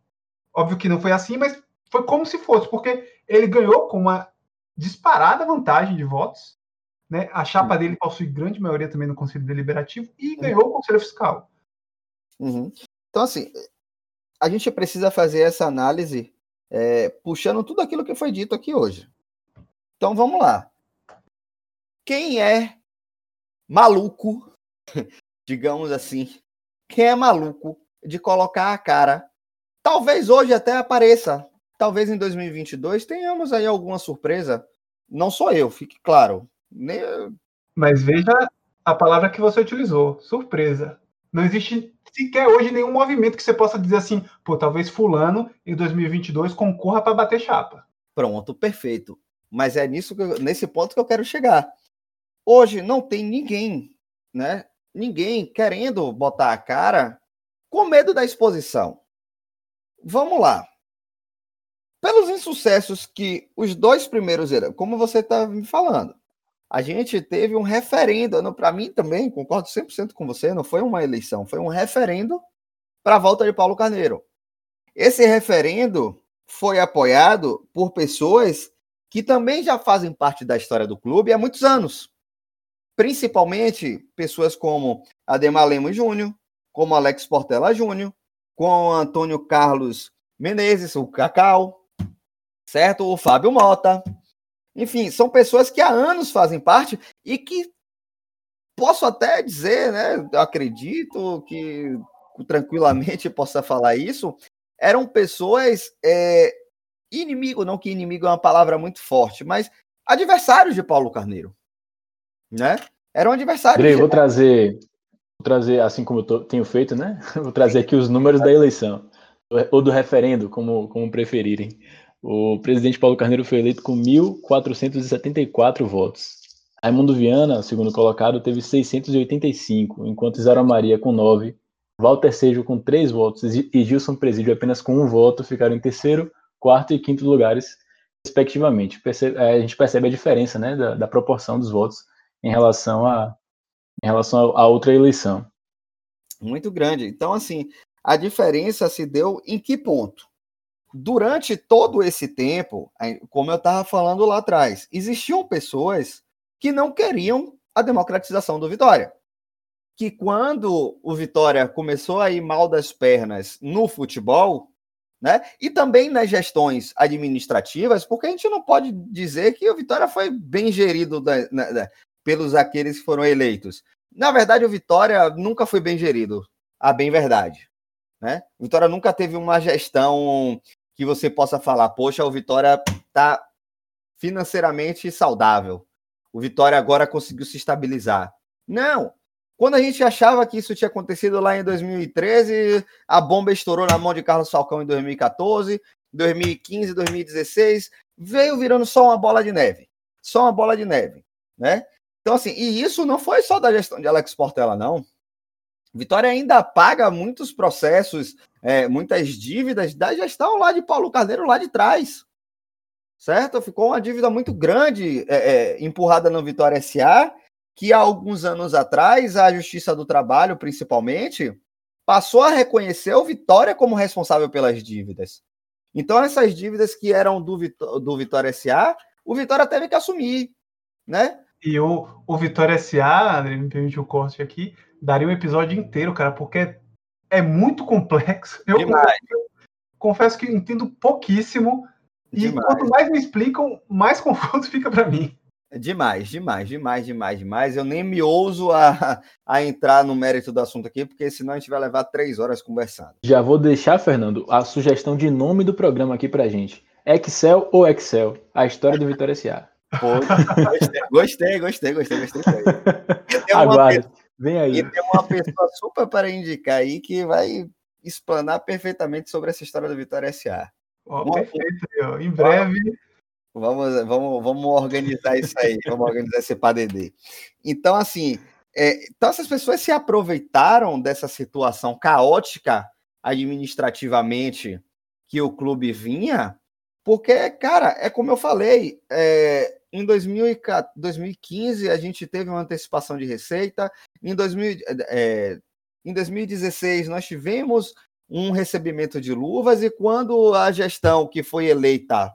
Óbvio que não foi assim, mas foi como se fosse, porque ele ganhou com uma disparada vantagem de votos, né? A chapa dele possui grande maioria também no Conselho Deliberativo e ganhou o Conselho Fiscal. Uhum. Então, assim, a gente precisa fazer essa análise é, puxando tudo aquilo que foi dito aqui hoje. Então vamos lá. Quem é maluco, digamos assim, quem é maluco de colocar a cara? Talvez hoje até apareça. Talvez em 2022 tenhamos aí alguma surpresa. Não sou eu, fique claro. Mas veja a palavra que você utilizou, surpresa. Não existe sequer hoje nenhum movimento que você possa dizer assim, pô, talvez fulano em 2022 concorra para bater chapa. Pronto, perfeito. Mas é nisso que eu, nesse ponto que eu quero chegar. Hoje não tem ninguém, né? Ninguém querendo botar a cara com medo da exposição. Vamos lá. Pelos insucessos que os dois primeiros eram, como você está me falando, a gente teve um referendo, para mim também, concordo 100% com você, não foi uma eleição, foi um referendo para a volta de Paulo Carneiro. Esse referendo foi apoiado por pessoas que também já fazem parte da história do clube há muitos anos. Principalmente pessoas como Ademar Lemos Júnior, como Alex Portela Júnior, com Antônio Carlos Menezes, o Cacau, certo? O Fábio Mota, enfim, são pessoas que há anos fazem parte e que posso até dizer, né? Acredito que tranquilamente possa falar isso. Eram pessoas é, inimigo, não que inimigo é uma palavra muito forte, mas adversários de Paulo Carneiro, né? Eram adversários. Andrei, vou trazer, vou trazer, assim como eu tô, tenho feito, né? Vou trazer aqui os números da eleição ou do referendo, como, como preferirem. O presidente Paulo Carneiro foi eleito com 1.474 votos. Raimundo Viana, segundo colocado, teve 685, enquanto Isara Maria com 9, Walter Sejo com 3 votos e Gilson Presídio apenas com 1 voto ficaram em terceiro, quarto e quinto lugares, respectivamente. É, a gente percebe a diferença né, da, da proporção dos votos em relação a, em relação a, outra eleição. Muito grande. Então, assim, a diferença se deu em que ponto? Durante todo esse tempo, como eu estava falando lá atrás, existiam pessoas que não queriam a democratização do Vitória. Que quando o Vitória começou a ir mal das pernas no futebol, né, e também nas gestões administrativas, porque a gente não pode dizer que o Vitória foi bem gerido da, na, da, pelos aqueles que foram eleitos. Na verdade, o Vitória nunca foi bem gerido, a bem verdade. Né? O Vitória nunca teve uma gestão que você possa falar, poxa, o Vitória está financeiramente saudável. O Vitória agora conseguiu se estabilizar. Não. Quando a gente achava que isso tinha acontecido lá em 2013, a bomba estourou na mão de Carlos Falcão em 2014, 2015, 2016, veio virando só uma bola de neve. Só uma bola de neve, né? Então, assim, e isso não foi só da gestão de Alex Portela, não. Vitória ainda paga muitos processos, é, muitas dívidas da gestão lá de Paulo Carneiro lá de trás. Certo? Ficou uma dívida muito grande é, é, empurrada no Vitória SA, que há alguns anos atrás a Justiça do Trabalho, principalmente, passou a reconhecer o Vitória como responsável pelas dívidas. Então, essas dívidas que eram do, do Vitória SA, o Vitória teve que assumir, né? E o, o Vitória SA, André, me permite o corte aqui, daria um episódio inteiro, cara, porque é muito complexo. Eu confesso que entendo pouquíssimo. Demais. E quanto mais me explicam, mais confuso fica para mim. Demais, demais, demais, demais, demais. Eu nem me ouso a, a entrar no mérito do assunto aqui, porque senão a gente vai levar três horas conversando. Já vou deixar, Fernando, a sugestão de nome do programa aqui pra gente. Excel ou Excel? A história do Vitória S.A. Pô, gostei, gostei, gostei, gostei, gostei. Aguarda, vem aí. E tem uma pessoa super para indicar aí que vai explanar perfeitamente sobre essa história do Vitória S.A. Oh, perfeito, em breve Vamos, vamos, vamos organizar isso aí, vamos organizar esse PADD. Então, assim, é, então essas pessoas se aproveitaram dessa situação caótica administrativamente que o clube vinha, porque, cara, é como eu falei, é, em 2015 a gente teve uma antecipação de receita, em, 2000, é, em 2016 nós tivemos um recebimento de luvas, e quando a gestão que foi eleita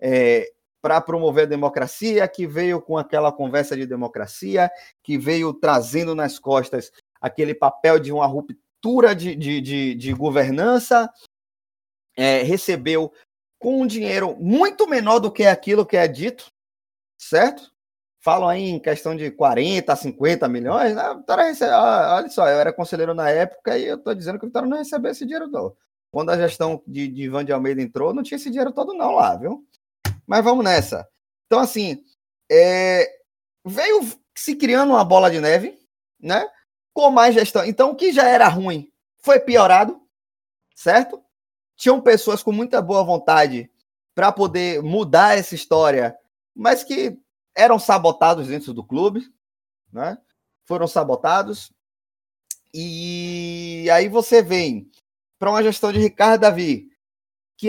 é, para promover a democracia, que veio com aquela conversa de democracia, que veio trazendo nas costas aquele papel de uma ruptura de, de, de, de governança, é, recebeu com um dinheiro muito menor do que aquilo que é dito, certo? Falam aí em questão de 40, 50 milhões. Né? Vitória recebe, ah, olha só, eu era conselheiro na época e eu estou dizendo que o Vitória não recebeu esse dinheiro, não. Quando a gestão de, de Ivan de Almeida entrou, não tinha esse dinheiro todo, não, lá, viu? Mas vamos nessa. Então, assim, é, veio se criando uma bola de neve, né? Com mais gestão. Então, o que já era ruim foi piorado, certo? Tinham pessoas com muita boa vontade para poder mudar essa história, mas que eram sabotados dentro do clube, né? Foram sabotados. E aí você vem para uma gestão de Ricardo Davi, que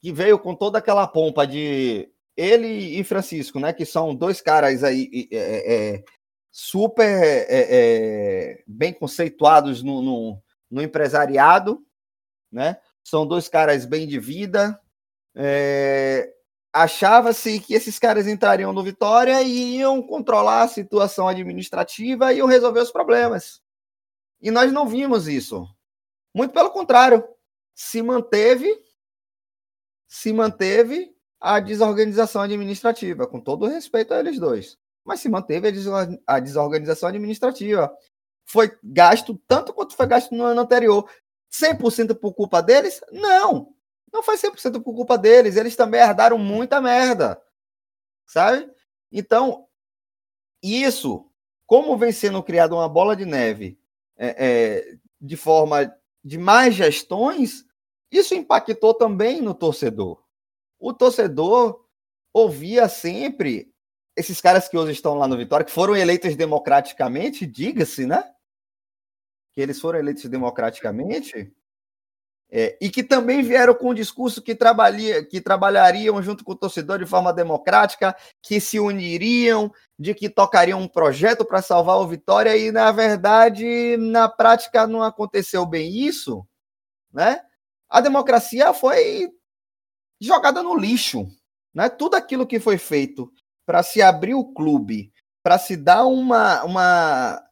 que veio com toda aquela pompa de ele e Francisco, né? Que são dois caras aí é, é, super é, é, bem conceituados no, no, no, empresariado, né? São dois caras bem de vida. Achava-se que esses caras entrariam no Vitória e iam controlar a situação administrativa e iam resolver os problemas. E nós não vimos isso. Muito pelo contrário, se manteve se manteve a desorganização administrativa, com todo respeito a eles dois. Mas se manteve a desorganização administrativa. Foi gasto tanto quanto foi gasto no ano anterior. 100% por culpa deles? Não. Não foi 100% por culpa deles. Eles também herdaram muita merda. Sabe? Então, isso, como vem sendo criada uma bola de neve é, é, de forma de mais gestões, isso impactou também no torcedor. O torcedor ouvia sempre esses caras que hoje estão lá no Vitória, que foram eleitos democraticamente, diga-se, né? Que eles foram eleitos democraticamente, é, e que também vieram com um discurso que, trabalha, que trabalhariam junto com o torcedor de forma democrática, que se uniriam, de que tocariam um projeto para salvar o Vitória, e na verdade, na prática, não aconteceu bem isso, né? a democracia foi jogada no lixo. Né? Tudo aquilo que foi feito para se abrir o clube, para se dar uma, uma,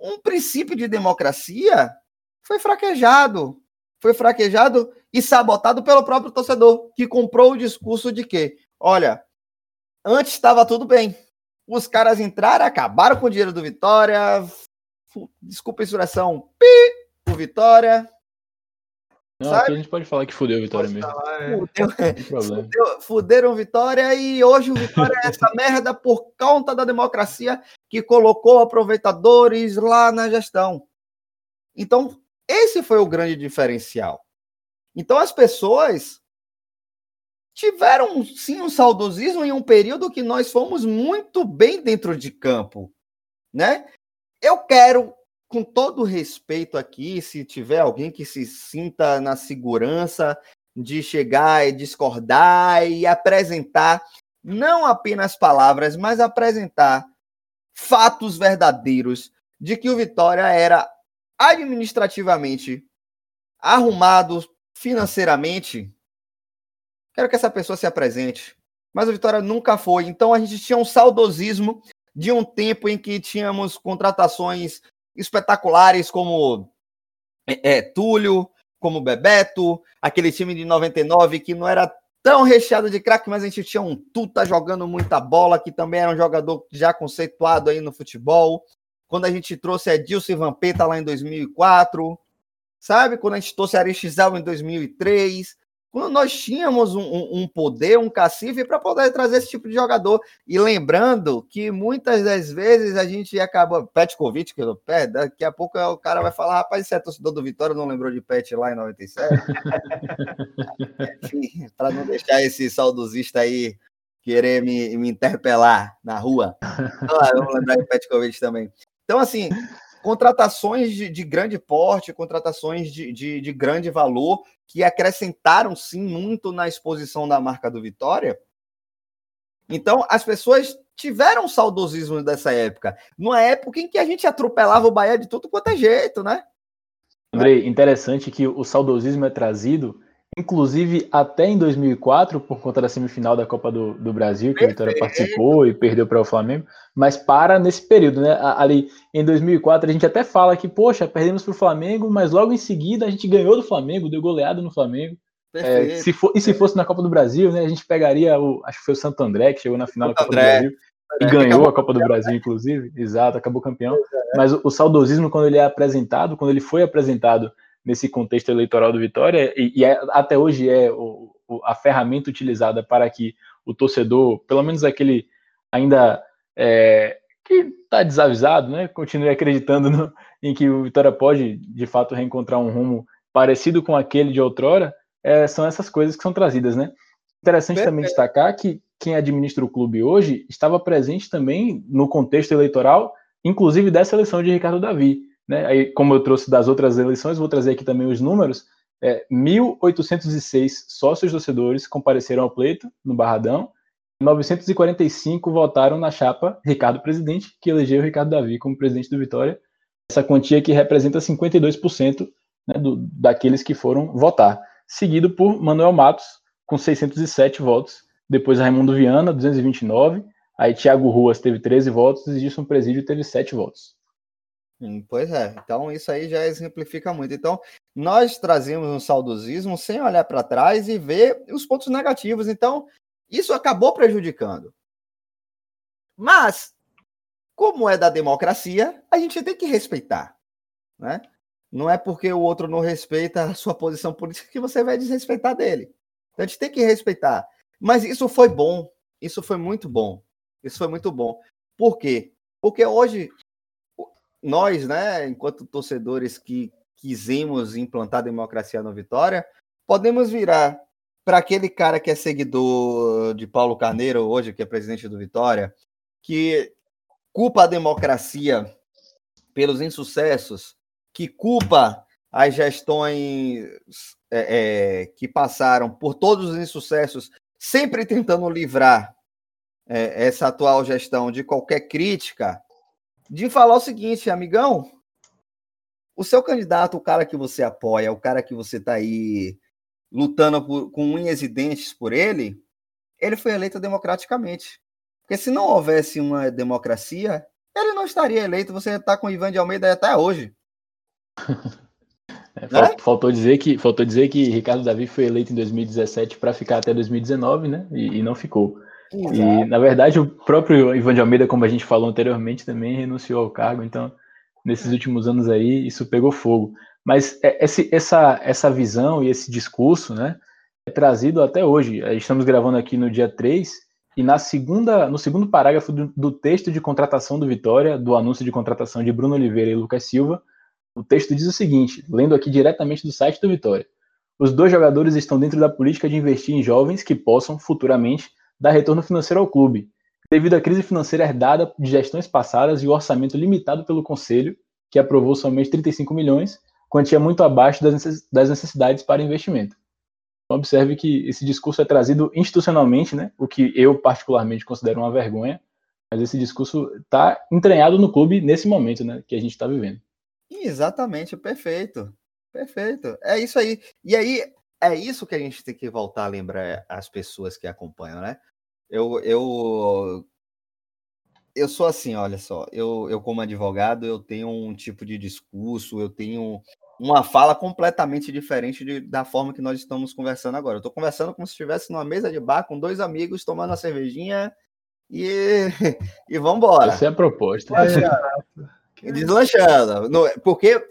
um princípio de democracia, foi fraquejado. Foi fraquejado e sabotado pelo próprio torcedor, que comprou o discurso de que, olha, antes estava tudo bem. Os caras entraram, acabaram com o dinheiro do Vitória. Desculpa a expressão, pi, o Vitória não, aqui a gente pode falar que fudeu a Vitória mesmo. Falar, é. fudeu, fudeu, fuderam Vitória e hoje o Vitória é essa merda por conta da democracia que colocou aproveitadores lá na gestão. Então, esse foi o grande diferencial. Então, as pessoas tiveram sim um saudosismo em um período que nós fomos muito bem dentro de campo, né? Eu quero, com todo respeito aqui, se tiver alguém que se sinta na segurança de chegar e discordar e apresentar não apenas palavras, mas apresentar fatos verdadeiros de que o Vitória era administrativamente arrumado financeiramente, quero que essa pessoa se apresente. Mas o Vitória nunca foi. Então a gente tinha um saudosismo de um tempo em que tínhamos contratações espetaculares como é, é, Túlio, como Bebeto, aquele time de 99 que não era tão recheado de craque, mas a gente tinha um Tuta jogando muita bola, que também era um jogador já conceituado aí no futebol. Quando a gente trouxe Edilson Vampeta lá em 2004, sabe? Quando a gente trouxe Aristizável em 2003, quando nós tínhamos um, um poder, um cacife para poder trazer esse tipo de jogador. E lembrando que muitas das vezes a gente acaba. Petkovic, que eu pé, daqui a pouco o cara vai falar: rapaz, esse é torcedor do Vitória, não lembrou de Pet lá em 97. para não deixar esse saudosista aí querer me, me interpelar na rua. Vamos lembrar de Petkovic também. Então, assim, contratações de, de grande porte, contratações de, de, de, grande valor, que acrescentaram sim muito na exposição da marca do Vitória. Então, as pessoas tiveram saudosismo dessa época, numa época em que a gente atropelava o Bahia de tudo quanto é jeito, né? Andrei, interessante que o saudosismo é trazido inclusive até em 2004, por conta da semifinal da Copa do, do Brasil, que a Vitória participou e perdeu para o Flamengo, mas para nesse período, né? Ali em 2004 a gente até fala que, poxa, perdemos para o Flamengo, mas logo em seguida a gente ganhou do Flamengo, deu goleado no Flamengo. É, se for, e se fosse na Copa do Brasil, né? A gente pegaria o, acho que foi o Santo André que chegou na final Santo da Copa André. do Brasil e é, ganhou a Copa do Brasil, inclusive. Exato, acabou campeão. É. Mas o, o saudosismo quando ele é apresentado, quando ele foi apresentado nesse contexto eleitoral do Vitória, e, e é, até hoje é o, o, a ferramenta utilizada para que o torcedor, pelo menos aquele ainda é, que está desavisado, né, continue acreditando no, em que o Vitória pode, de fato, reencontrar um rumo parecido com aquele de outrora, é, são essas coisas que são trazidas, né? Interessante também destacar que quem administra o clube hoje estava presente também no contexto eleitoral, inclusive dessa eleição de Ricardo Davi. Né? Aí, como eu trouxe das outras eleições, vou trazer aqui também os números. É, 1.806 sócios torcedores compareceram ao pleito no Barradão, 945 votaram na chapa Ricardo Presidente, que elegeu Ricardo Davi como presidente do Vitória. Essa quantia que representa 52% né, do, daqueles que foram votar. Seguido por Manuel Matos, com 607 votos. Depois Raimundo Viana, 229. Aí Thiago Ruas teve 13 votos e Gilson Presídio teve 7 votos. Hum, pois é, então isso aí já exemplifica muito. Então, nós trazemos um saudosismo sem olhar para trás e ver os pontos negativos. Então, isso acabou prejudicando. Mas, como é da democracia, a gente tem que respeitar. Né? Não é porque o outro não respeita a sua posição política que você vai desrespeitar dele. Então, a gente tem que respeitar. Mas isso foi bom. Isso foi muito bom. Isso foi muito bom. Por quê? Porque hoje nós, né, enquanto torcedores que quisemos implantar a democracia no Vitória, podemos virar para aquele cara que é seguidor de Paulo Carneiro hoje, que é presidente do Vitória, que culpa a democracia pelos insucessos, que culpa as gestões é, é, que passaram por todos os insucessos, sempre tentando livrar é, essa atual gestão de qualquer crítica, de falar o seguinte, amigão, o seu candidato, o cara que você apoia, o cara que você está aí lutando por, com unhas e dentes por ele, ele foi eleito democraticamente. Porque se não houvesse uma democracia, ele não estaria eleito. Você está com o Ivan de Almeida até hoje. É, né? faltou, dizer que, faltou dizer que Ricardo Davi foi eleito em 2017 para ficar até 2019, né? E, e não ficou. Exato. E, na verdade, o próprio Ivan de Almeida, como a gente falou anteriormente, também renunciou ao cargo. Então, nesses últimos anos aí, isso pegou fogo. Mas é, esse, essa, essa visão e esse discurso, né, é trazido até hoje. Estamos gravando aqui no dia 3, e na segunda, no segundo parágrafo do, do texto de contratação do Vitória, do anúncio de contratação de Bruno Oliveira e Lucas Silva, o texto diz o seguinte, lendo aqui diretamente do site do Vitória. os dois jogadores estão dentro da política de investir em jovens que possam, futuramente, dar retorno financeiro ao clube, devido à crise financeira herdada de gestões passadas e o orçamento limitado pelo Conselho, que aprovou somente 35 milhões, quantia muito abaixo das necessidades para investimento. Então, observe que esse discurso é trazido institucionalmente, né, o que eu particularmente considero uma vergonha, mas esse discurso está entranhado no clube nesse momento né, que a gente está vivendo. Exatamente, perfeito. Perfeito. É isso aí. E aí, é isso que a gente tem que voltar a lembrar as pessoas que acompanham, né? Eu, eu, eu sou assim, olha só. Eu, eu, como advogado, eu tenho um tipo de discurso, eu tenho uma fala completamente diferente de, da forma que nós estamos conversando agora. Eu estou conversando como se estivesse numa mesa de bar com dois amigos tomando uma cervejinha e, e vamos embora. Essa é a proposta. É. Deslanchando. Porque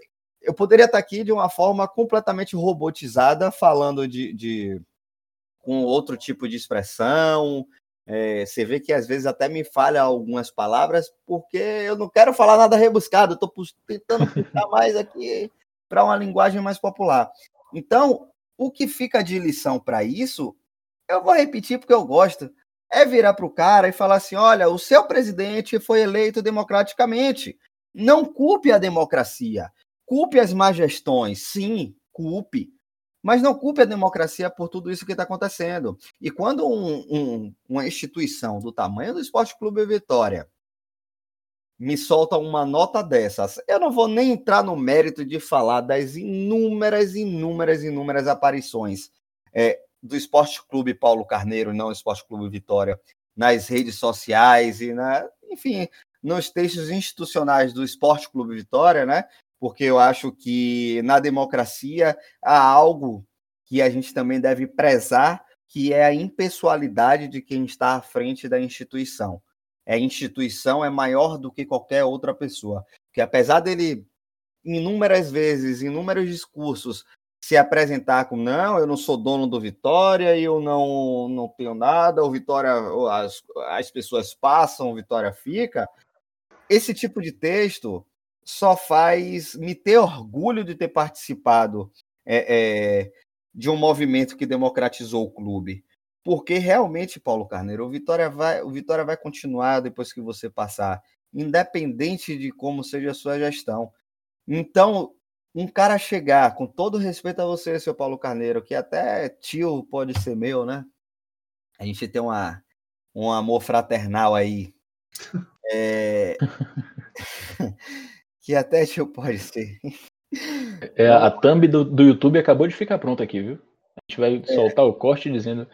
eu poderia estar aqui de uma forma completamente robotizada, falando de, de com outro tipo de expressão. É, você vê que às vezes até me falha algumas palavras, porque eu não quero falar nada rebuscado, estou tentando puxar mais aqui para uma linguagem mais popular. Então, o que fica de lição para isso, eu vou repetir porque eu gosto, é virar para o cara e falar assim: olha, o seu presidente foi eleito democraticamente. Não culpe a democracia, culpe as má gestões, sim, culpe, mas não culpe a democracia por tudo isso que está acontecendo. E quando um, um, uma instituição do tamanho do Esporte Clube Vitória me solta uma nota dessas. Eu não vou nem entrar no mérito de falar das inúmeras, inúmeras, inúmeras aparições é, do Esporte Clube Paulo Carneiro, não Esporte Clube Vitória, nas redes sociais e, na, enfim, nos textos institucionais do Esporte Clube Vitória, né? Porque eu acho que na democracia há algo que a gente também deve prezar, que é a impessoalidade de quem está à frente da instituição é instituição é maior do que qualquer outra pessoa. Que apesar dele inúmeras vezes, inúmeros discursos se apresentar com não, eu não sou dono do Vitória, eu não não tenho nada, o Vitória as, as pessoas passam, o Vitória fica. Esse tipo de texto só faz me ter orgulho de ter participado é, é, de um movimento que democratizou o clube porque realmente, Paulo Carneiro, o Vitória vai, o Vitória vai continuar depois que você passar, independente de como seja a sua gestão. Então, um cara chegar, com todo respeito a você, seu Paulo Carneiro, que até tio pode ser meu, né? A gente tem uma, um amor fraternal aí. É... que até tio pode ser. É, a thumb do, do YouTube acabou de ficar pronta aqui, viu? A gente vai é. soltar o corte dizendo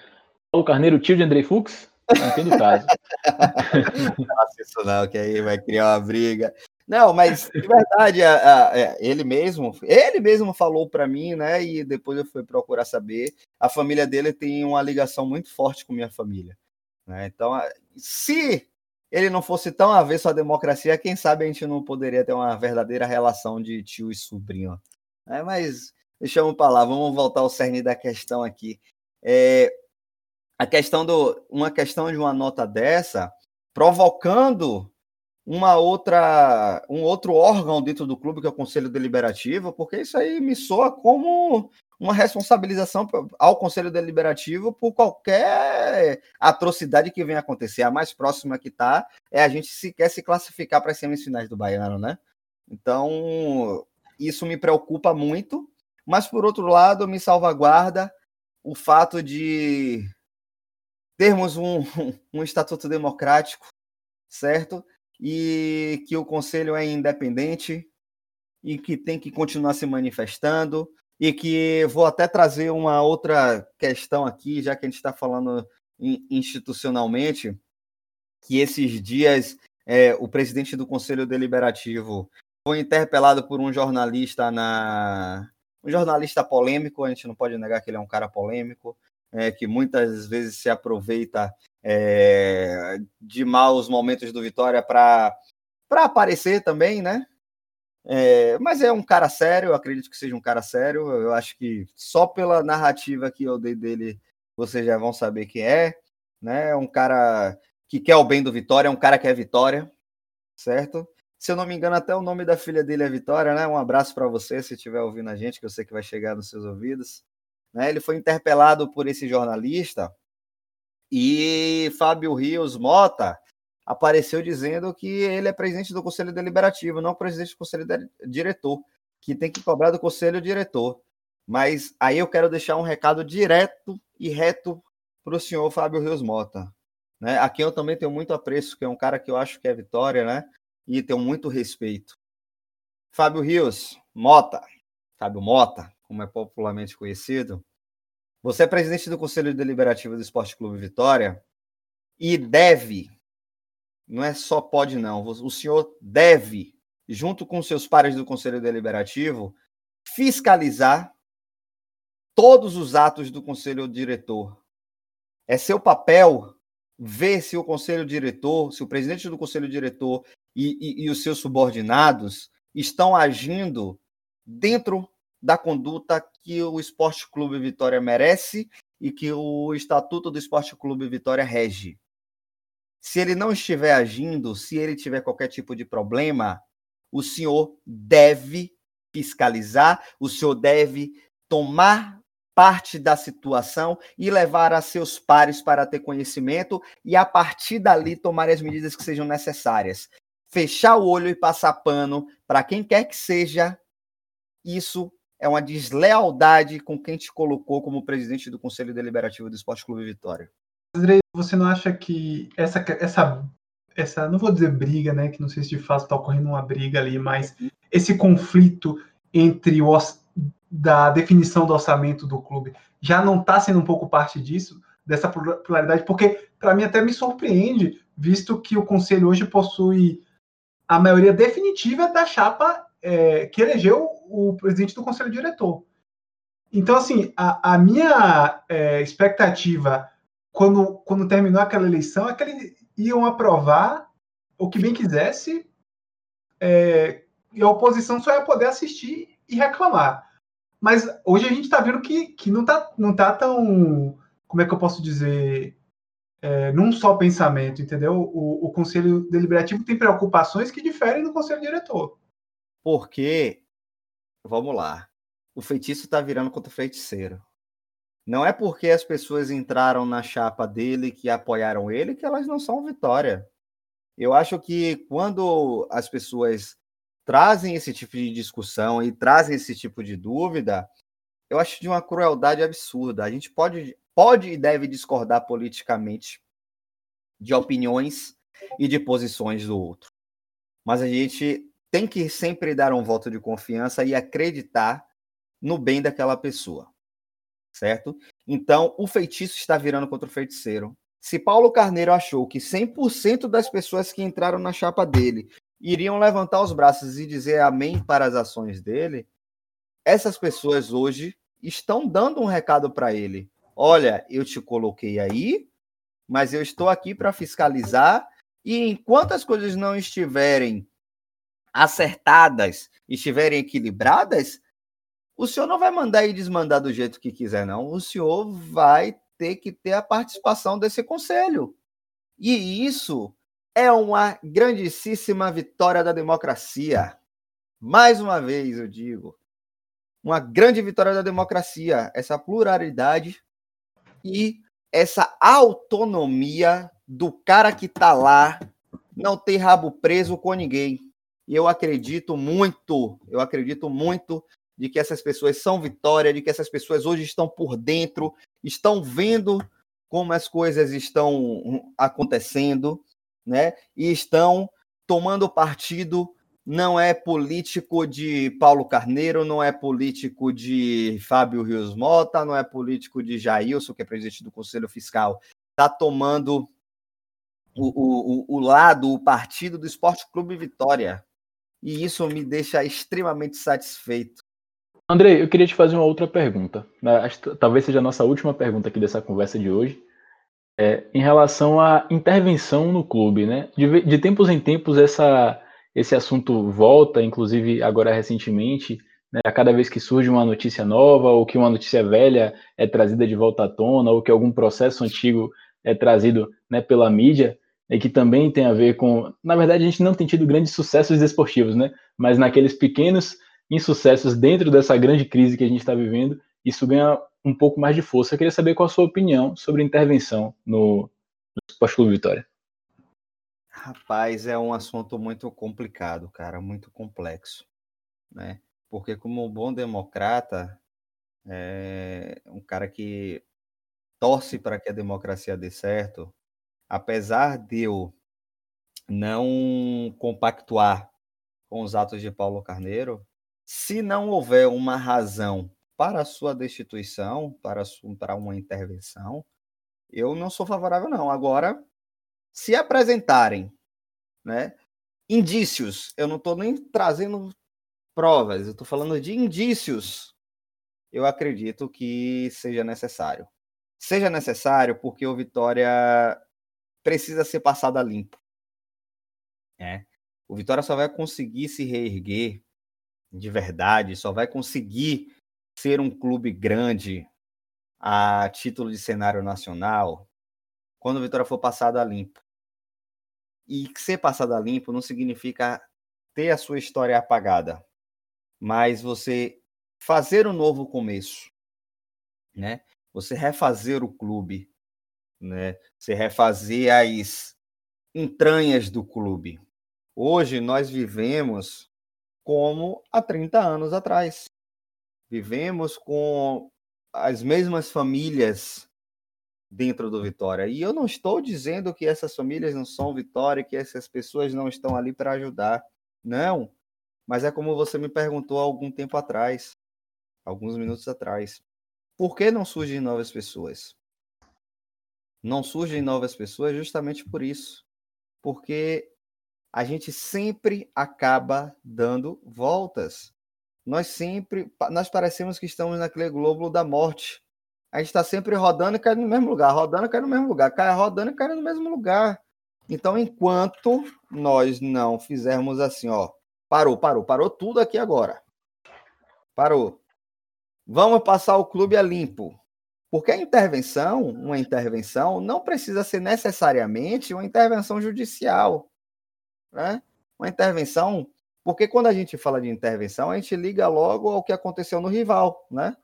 Paulo Carneiro, tio de Andrei Fux? Não o caso. Nossa, isso não, que aí vai criar uma briga. Não, mas de verdade, a, a, a, é, ele mesmo, ele mesmo falou para mim, né? E depois eu fui procurar saber. A família dele tem uma ligação muito forte com minha família. Né? Então, se ele não fosse tão avesso à democracia, quem sabe a gente não poderia ter uma verdadeira relação de tio e sobrinho. É, mas deixamos para lá, vamos voltar ao cerne da questão aqui. É, a questão do uma questão de uma nota dessa provocando uma outra um outro órgão dentro do clube que é o conselho deliberativo, porque isso aí me soa como uma responsabilização ao conselho deliberativo por qualquer atrocidade que venha acontecer. A mais próxima que está é a gente sequer se classificar para as semifinais do Baiano, né? Então, isso me preocupa muito, mas por outro lado, me salvaguarda o fato de termos um, um estatuto democrático, certo? E que o conselho é independente e que tem que continuar se manifestando e que vou até trazer uma outra questão aqui, já que a gente está falando institucionalmente, que esses dias é, o presidente do Conselho Deliberativo foi interpelado por um jornalista na um jornalista polêmico, a gente não pode negar que ele é um cara polêmico, é, que muitas vezes se aproveita é, de maus momentos do Vitória para aparecer também, né? É, mas é um cara sério, eu acredito que seja um cara sério. Eu acho que só pela narrativa que eu dei dele, vocês já vão saber quem é. Né? É um cara que quer o bem do Vitória, é um cara que é Vitória, certo? Se eu não me engano, até o nome da filha dele é Vitória, né? Um abraço para você se estiver ouvindo a gente, que eu sei que vai chegar nos seus ouvidos. Né? Ele foi interpelado por esse jornalista e Fábio Rios Mota apareceu dizendo que ele é presidente do Conselho Deliberativo, não presidente do Conselho Diretor, que tem que cobrar do Conselho Diretor. Mas aí eu quero deixar um recado direto e reto para o senhor Fábio Rios Mota. Né? A quem eu também tenho muito apreço, que é um cara que eu acho que é vitória, né? E tenho muito respeito. Fábio Rios Mota, Fábio Mota, como é popularmente conhecido, você é presidente do Conselho Deliberativo do Esporte Clube Vitória e deve, não é só pode não, o senhor deve, junto com seus pares do Conselho Deliberativo, fiscalizar todos os atos do Conselho Diretor. É seu papel ver se o Conselho Diretor, se o presidente do Conselho Diretor e, e, e os seus subordinados estão agindo dentro da conduta que o Esporte Clube Vitória merece e que o Estatuto do Esporte Clube Vitória rege. Se ele não estiver agindo, se ele tiver qualquer tipo de problema, o senhor deve fiscalizar, o senhor deve tomar parte da situação e levar a seus pares para ter conhecimento e a partir dali tomar as medidas que sejam necessárias. Fechar o olho e passar pano para quem quer que seja, isso é uma deslealdade com quem te colocou como presidente do Conselho Deliberativo do Esporte Clube Vitória. Você não acha que essa, essa, essa, não vou dizer briga, né, que não sei se de fato está ocorrendo uma briga ali, mas esse conflito entre o da definição do orçamento do clube já não está sendo um pouco parte disso, dessa pluralidade, porque para mim até me surpreende, visto que o conselho hoje possui a maioria definitiva da chapa é, que elegeu o presidente do conselho diretor. Então, assim, a, a minha é, expectativa quando, quando terminou aquela eleição é que eles iam aprovar o que bem quisesse é, e a oposição só ia poder assistir e reclamar. Mas hoje a gente está vendo que, que não está não tá tão. Como é que eu posso dizer? É, num só pensamento, entendeu? O, o Conselho Deliberativo tem preocupações que diferem do Conselho Diretor. Porque, vamos lá, o feitiço está virando contra o feiticeiro. Não é porque as pessoas entraram na chapa dele que apoiaram ele que elas não são vitória. Eu acho que quando as pessoas trazem esse tipo de discussão e trazem esse tipo de dúvida, eu acho de uma crueldade absurda. A gente pode, pode e deve discordar politicamente de opiniões e de posições do outro. Mas a gente tem que sempre dar um voto de confiança e acreditar no bem daquela pessoa. Certo? Então, o feitiço está virando contra o feiticeiro. Se Paulo Carneiro achou que 100% das pessoas que entraram na chapa dele iriam levantar os braços e dizer amém para as ações dele, essas pessoas hoje estão dando um recado para ele. Olha, eu te coloquei aí, mas eu estou aqui para fiscalizar e enquanto as coisas não estiverem acertadas, estiverem equilibradas, o senhor não vai mandar e desmandar do jeito que quiser, não. O senhor vai ter que ter a participação desse conselho. E isso é uma grandíssima vitória da democracia. Mais uma vez eu digo, uma grande vitória da democracia, essa pluralidade e essa autonomia do cara que está lá, não ter rabo preso com ninguém. E eu acredito muito, eu acredito muito de que essas pessoas são vitória, de que essas pessoas hoje estão por dentro, estão vendo como as coisas estão acontecendo, né? E estão tomando partido. Não é político de Paulo Carneiro, não é político de Fábio Rios Mota, não é político de Jailson, que é presidente do Conselho Fiscal. Está tomando o, o, o lado, o partido do Esporte Clube Vitória. E isso me deixa extremamente satisfeito. Andrei, eu queria te fazer uma outra pergunta. Né? Talvez seja a nossa última pergunta aqui dessa conversa de hoje. É, em relação à intervenção no clube, né? De, de, tempos em tempos essa, esse assunto volta, inclusive agora recentemente, né? a cada vez que surge uma notícia nova ou que uma notícia velha é trazida de volta à tona ou que algum processo antigo é trazido né, pela mídia, e que também tem a ver com. Na verdade, a gente não tem tido grandes sucessos desportivos, né? Mas naqueles pequenos insucessos dentro dessa grande crise que a gente está vivendo, isso ganha um pouco mais de força. Eu queria saber qual a sua opinião sobre intervenção no, no Esporte Vitória. Rapaz, é um assunto muito complicado, cara, muito complexo, né? Porque como um bom democrata, é um cara que torce para que a democracia dê certo, apesar de eu não compactuar com os atos de Paulo Carneiro, se não houver uma razão para a sua destituição, para, sua, para uma intervenção, eu não sou favorável, não. Agora, se apresentarem né, indícios, eu não estou nem trazendo provas, eu estou falando de indícios, eu acredito que seja necessário. Seja necessário porque o Vitória precisa ser passado limpo. É. O Vitória só vai conseguir se reerguer de verdade, só vai conseguir ser um clube grande a título de cenário nacional quando o Vitória for passado a limpo. E ser passado a limpo não significa ter a sua história apagada, mas você fazer um novo começo, né? Você refazer o clube, né? Você refazer as entranhas do clube. Hoje nós vivemos como há 30 anos atrás. Vivemos com as mesmas famílias dentro do Vitória. E eu não estou dizendo que essas famílias não são Vitória, que essas pessoas não estão ali para ajudar. Não. Mas é como você me perguntou algum tempo atrás, alguns minutos atrás. Por que não surgem novas pessoas? Não surgem novas pessoas justamente por isso. Porque a gente sempre acaba dando voltas. Nós sempre, nós parecemos que estamos naquele globo da morte, a gente está sempre rodando e cai no mesmo lugar, rodando e cai no mesmo lugar, cai rodando e cai no mesmo lugar. Então, enquanto nós não fizermos assim, ó, parou, parou, parou tudo aqui agora. Parou. Vamos passar o clube a limpo. Porque a intervenção, uma intervenção, não precisa ser necessariamente uma intervenção judicial. Né? Uma intervenção, porque quando a gente fala de intervenção, a gente liga logo ao que aconteceu no rival, né?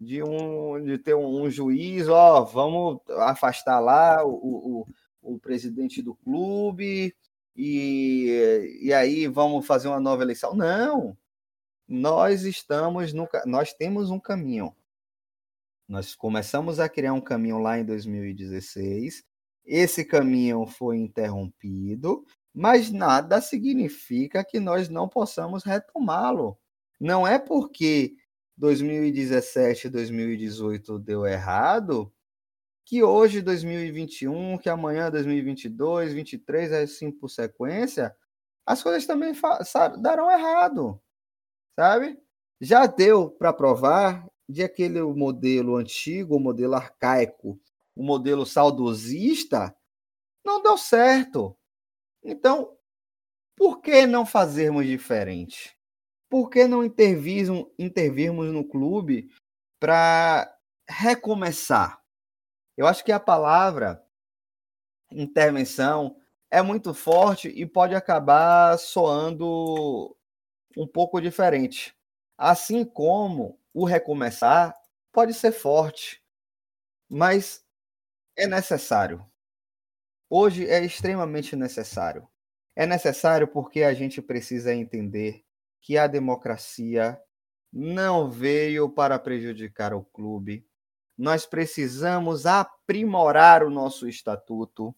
de um de ter um, um juiz, ó, vamos afastar lá o, o, o presidente do clube e, e aí vamos fazer uma nova eleição. Não, nós estamos no, nós temos um caminho. Nós começamos a criar um caminho lá em 2016. Esse caminho foi interrompido, mas nada significa que nós não possamos retomá-lo. Não é porque 2017 2018 deu errado, que hoje 2021, que amanhã 2022, 23 assim por sequência, as coisas também darão errado, sabe? Já deu para provar de aquele modelo antigo, o modelo arcaico, o modelo saudosista, não deu certo. Então, por que não fazermos diferente? por que não intervirmos, intervirmos no clube para recomeçar? Eu acho que a palavra intervenção é muito forte e pode acabar soando um pouco diferente. Assim como o recomeçar pode ser forte, mas é necessário. Hoje é extremamente necessário. É necessário porque a gente precisa entender que a democracia não veio para prejudicar o clube. Nós precisamos aprimorar o nosso estatuto.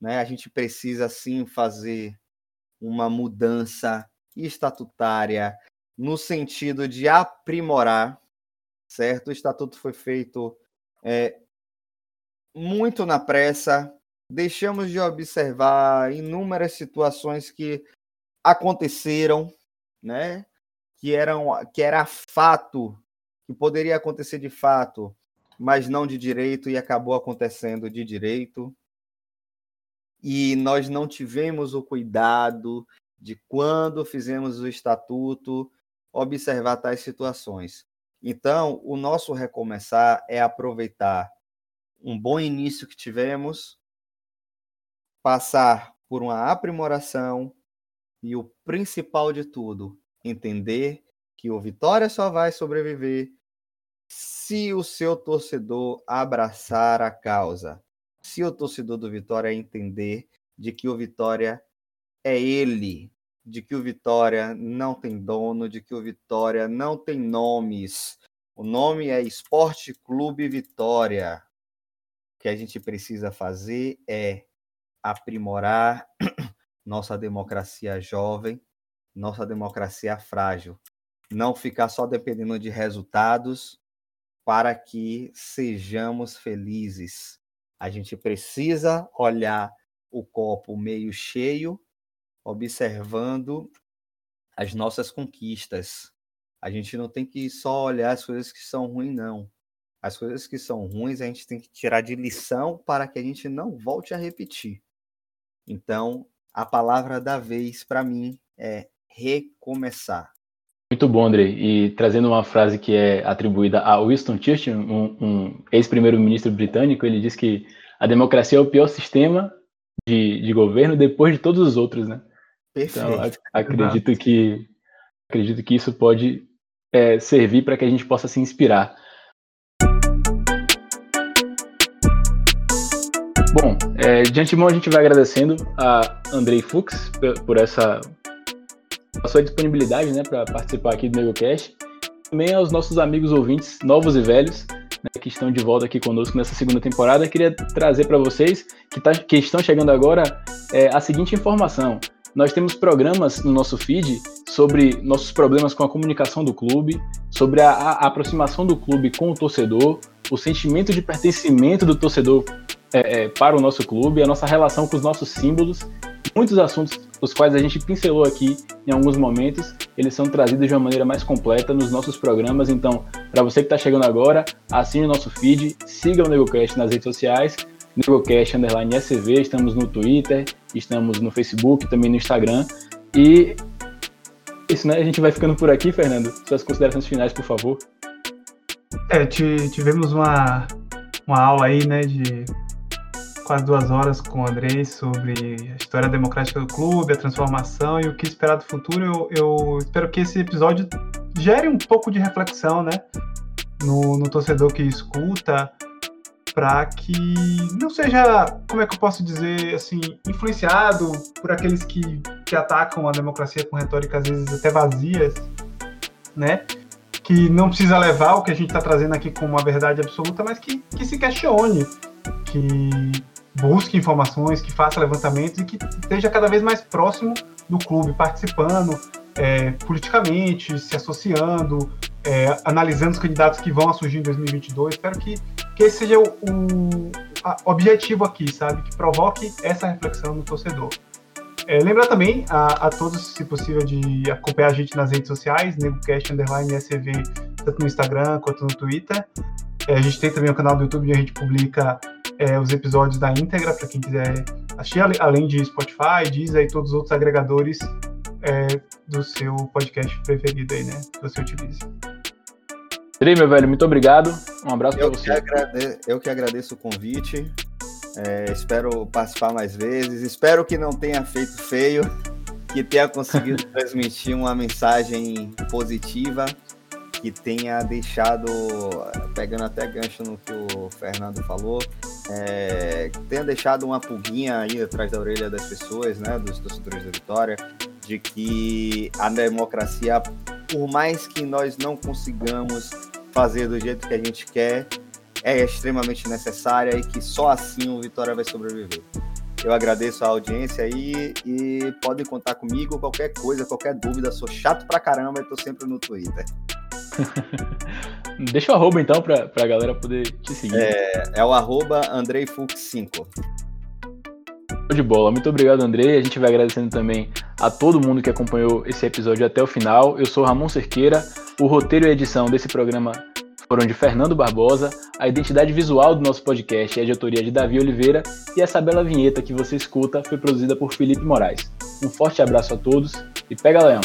Né? A gente precisa sim fazer uma mudança estatutária no sentido de aprimorar, certo? O estatuto foi feito é, muito na pressa, deixamos de observar inúmeras situações que aconteceram né? Que, eram, que era fato, que poderia acontecer de fato, mas não de direito, e acabou acontecendo de direito. E nós não tivemos o cuidado de, quando fizemos o estatuto, observar tais situações. Então, o nosso recomeçar é aproveitar um bom início que tivemos, passar por uma aprimoração, e o principal de tudo, entender que o Vitória só vai sobreviver se o seu torcedor abraçar a causa, se o torcedor do Vitória entender de que o Vitória é ele, de que o Vitória não tem dono, de que o Vitória não tem nomes. O nome é Esporte Clube Vitória. O que a gente precisa fazer é aprimorar nossa democracia jovem, nossa democracia frágil. Não ficar só dependendo de resultados, para que sejamos felizes. A gente precisa olhar o copo meio cheio, observando as nossas conquistas. A gente não tem que só olhar as coisas que são ruins, não. As coisas que são ruins a gente tem que tirar de lição para que a gente não volte a repetir. Então, a palavra da vez para mim é recomeçar. Muito bom, André. E trazendo uma frase que é atribuída a Winston Churchill, um, um ex-primeiro-ministro britânico, ele diz que a democracia é o pior sistema de, de governo depois de todos os outros, né? Perfeito. Então, acredito que acredito que isso pode é, servir para que a gente possa se inspirar. É, de antemão a gente vai agradecendo a Andrei Fux por essa a sua disponibilidade né, para participar aqui do NegoCast. Também aos nossos amigos ouvintes, novos e velhos, né, que estão de volta aqui conosco nessa segunda temporada. Queria trazer para vocês que, tá, que, estão chegando agora é, a seguinte informação. Nós temos programas no nosso feed sobre nossos problemas com a comunicação do clube, sobre a, a aproximação do clube com o torcedor, o sentimento de pertencimento do torcedor é, é, para o nosso clube, a nossa relação com os nossos símbolos muitos assuntos os quais a gente pincelou aqui em alguns momentos, eles são trazidos de uma maneira mais completa nos nossos programas. Então, para você que está chegando agora, assine o nosso feed, siga o NegoCast nas redes sociais, NegoCast underline SCV, estamos no Twitter, estamos no Facebook, também no Instagram. E isso, né? A gente vai ficando por aqui, Fernando. Suas considerações finais, por favor. É, tivemos uma, uma aula aí, né, de quase duas horas com o Andrei sobre a história democrática do clube, a transformação e o que esperar do futuro. Eu, eu espero que esse episódio gere um pouco de reflexão, né, no, no torcedor que escuta, para que não seja, como é que eu posso dizer, assim, influenciado por aqueles que, que atacam a democracia com retóricas às vezes até vazias, né? Que não precisa levar o que a gente está trazendo aqui como uma verdade absoluta, mas que, que se questione, que busque informações, que faça levantamentos e que esteja cada vez mais próximo do clube, participando é, politicamente, se associando, é, analisando os candidatos que vão surgir em 2022. Espero que, que esse seja o, o objetivo aqui, sabe? Que provoque essa reflexão no torcedor. É, lembrar também a, a, todos, se possível, de acompanhar a gente nas redes sociais, NegoCast Underline SCV, tanto no Instagram quanto no Twitter. É, a gente tem também o um canal do YouTube onde a gente publica é, os episódios da íntegra para quem quiser assistir, além de Spotify, Deezer e todos os outros agregadores é, do seu podcast preferido aí, né? Que você utilize. Andrei, meu velho, muito obrigado. Um abraço para você. Que agrade... Eu que agradeço o convite. É, espero participar mais vezes. Espero que não tenha feito feio, que tenha conseguido transmitir uma mensagem positiva que tenha deixado, pegando até gancho no que o Fernando falou, é, que tenha deixado uma pulguinha aí atrás da orelha das pessoas, né, dos torcedores da Vitória, de que a democracia, por mais que nós não consigamos fazer do jeito que a gente quer, é extremamente necessária e que só assim o Vitória vai sobreviver. Eu agradeço a audiência aí e podem contar comigo qualquer coisa, qualquer dúvida. Sou chato pra caramba e tô sempre no Twitter. Deixa o arroba então pra, pra galera poder te seguir. É, é o arroba AndreiFux5. De bola, muito obrigado, Andrei. A gente vai agradecendo também a todo mundo que acompanhou esse episódio até o final. Eu sou Ramon Cerqueira. O roteiro e edição desse programa foram de Fernando Barbosa. A identidade visual do nosso podcast é de autoria de Davi Oliveira. E essa bela vinheta que você escuta foi produzida por Felipe Moraes. Um forte abraço a todos e pega leão!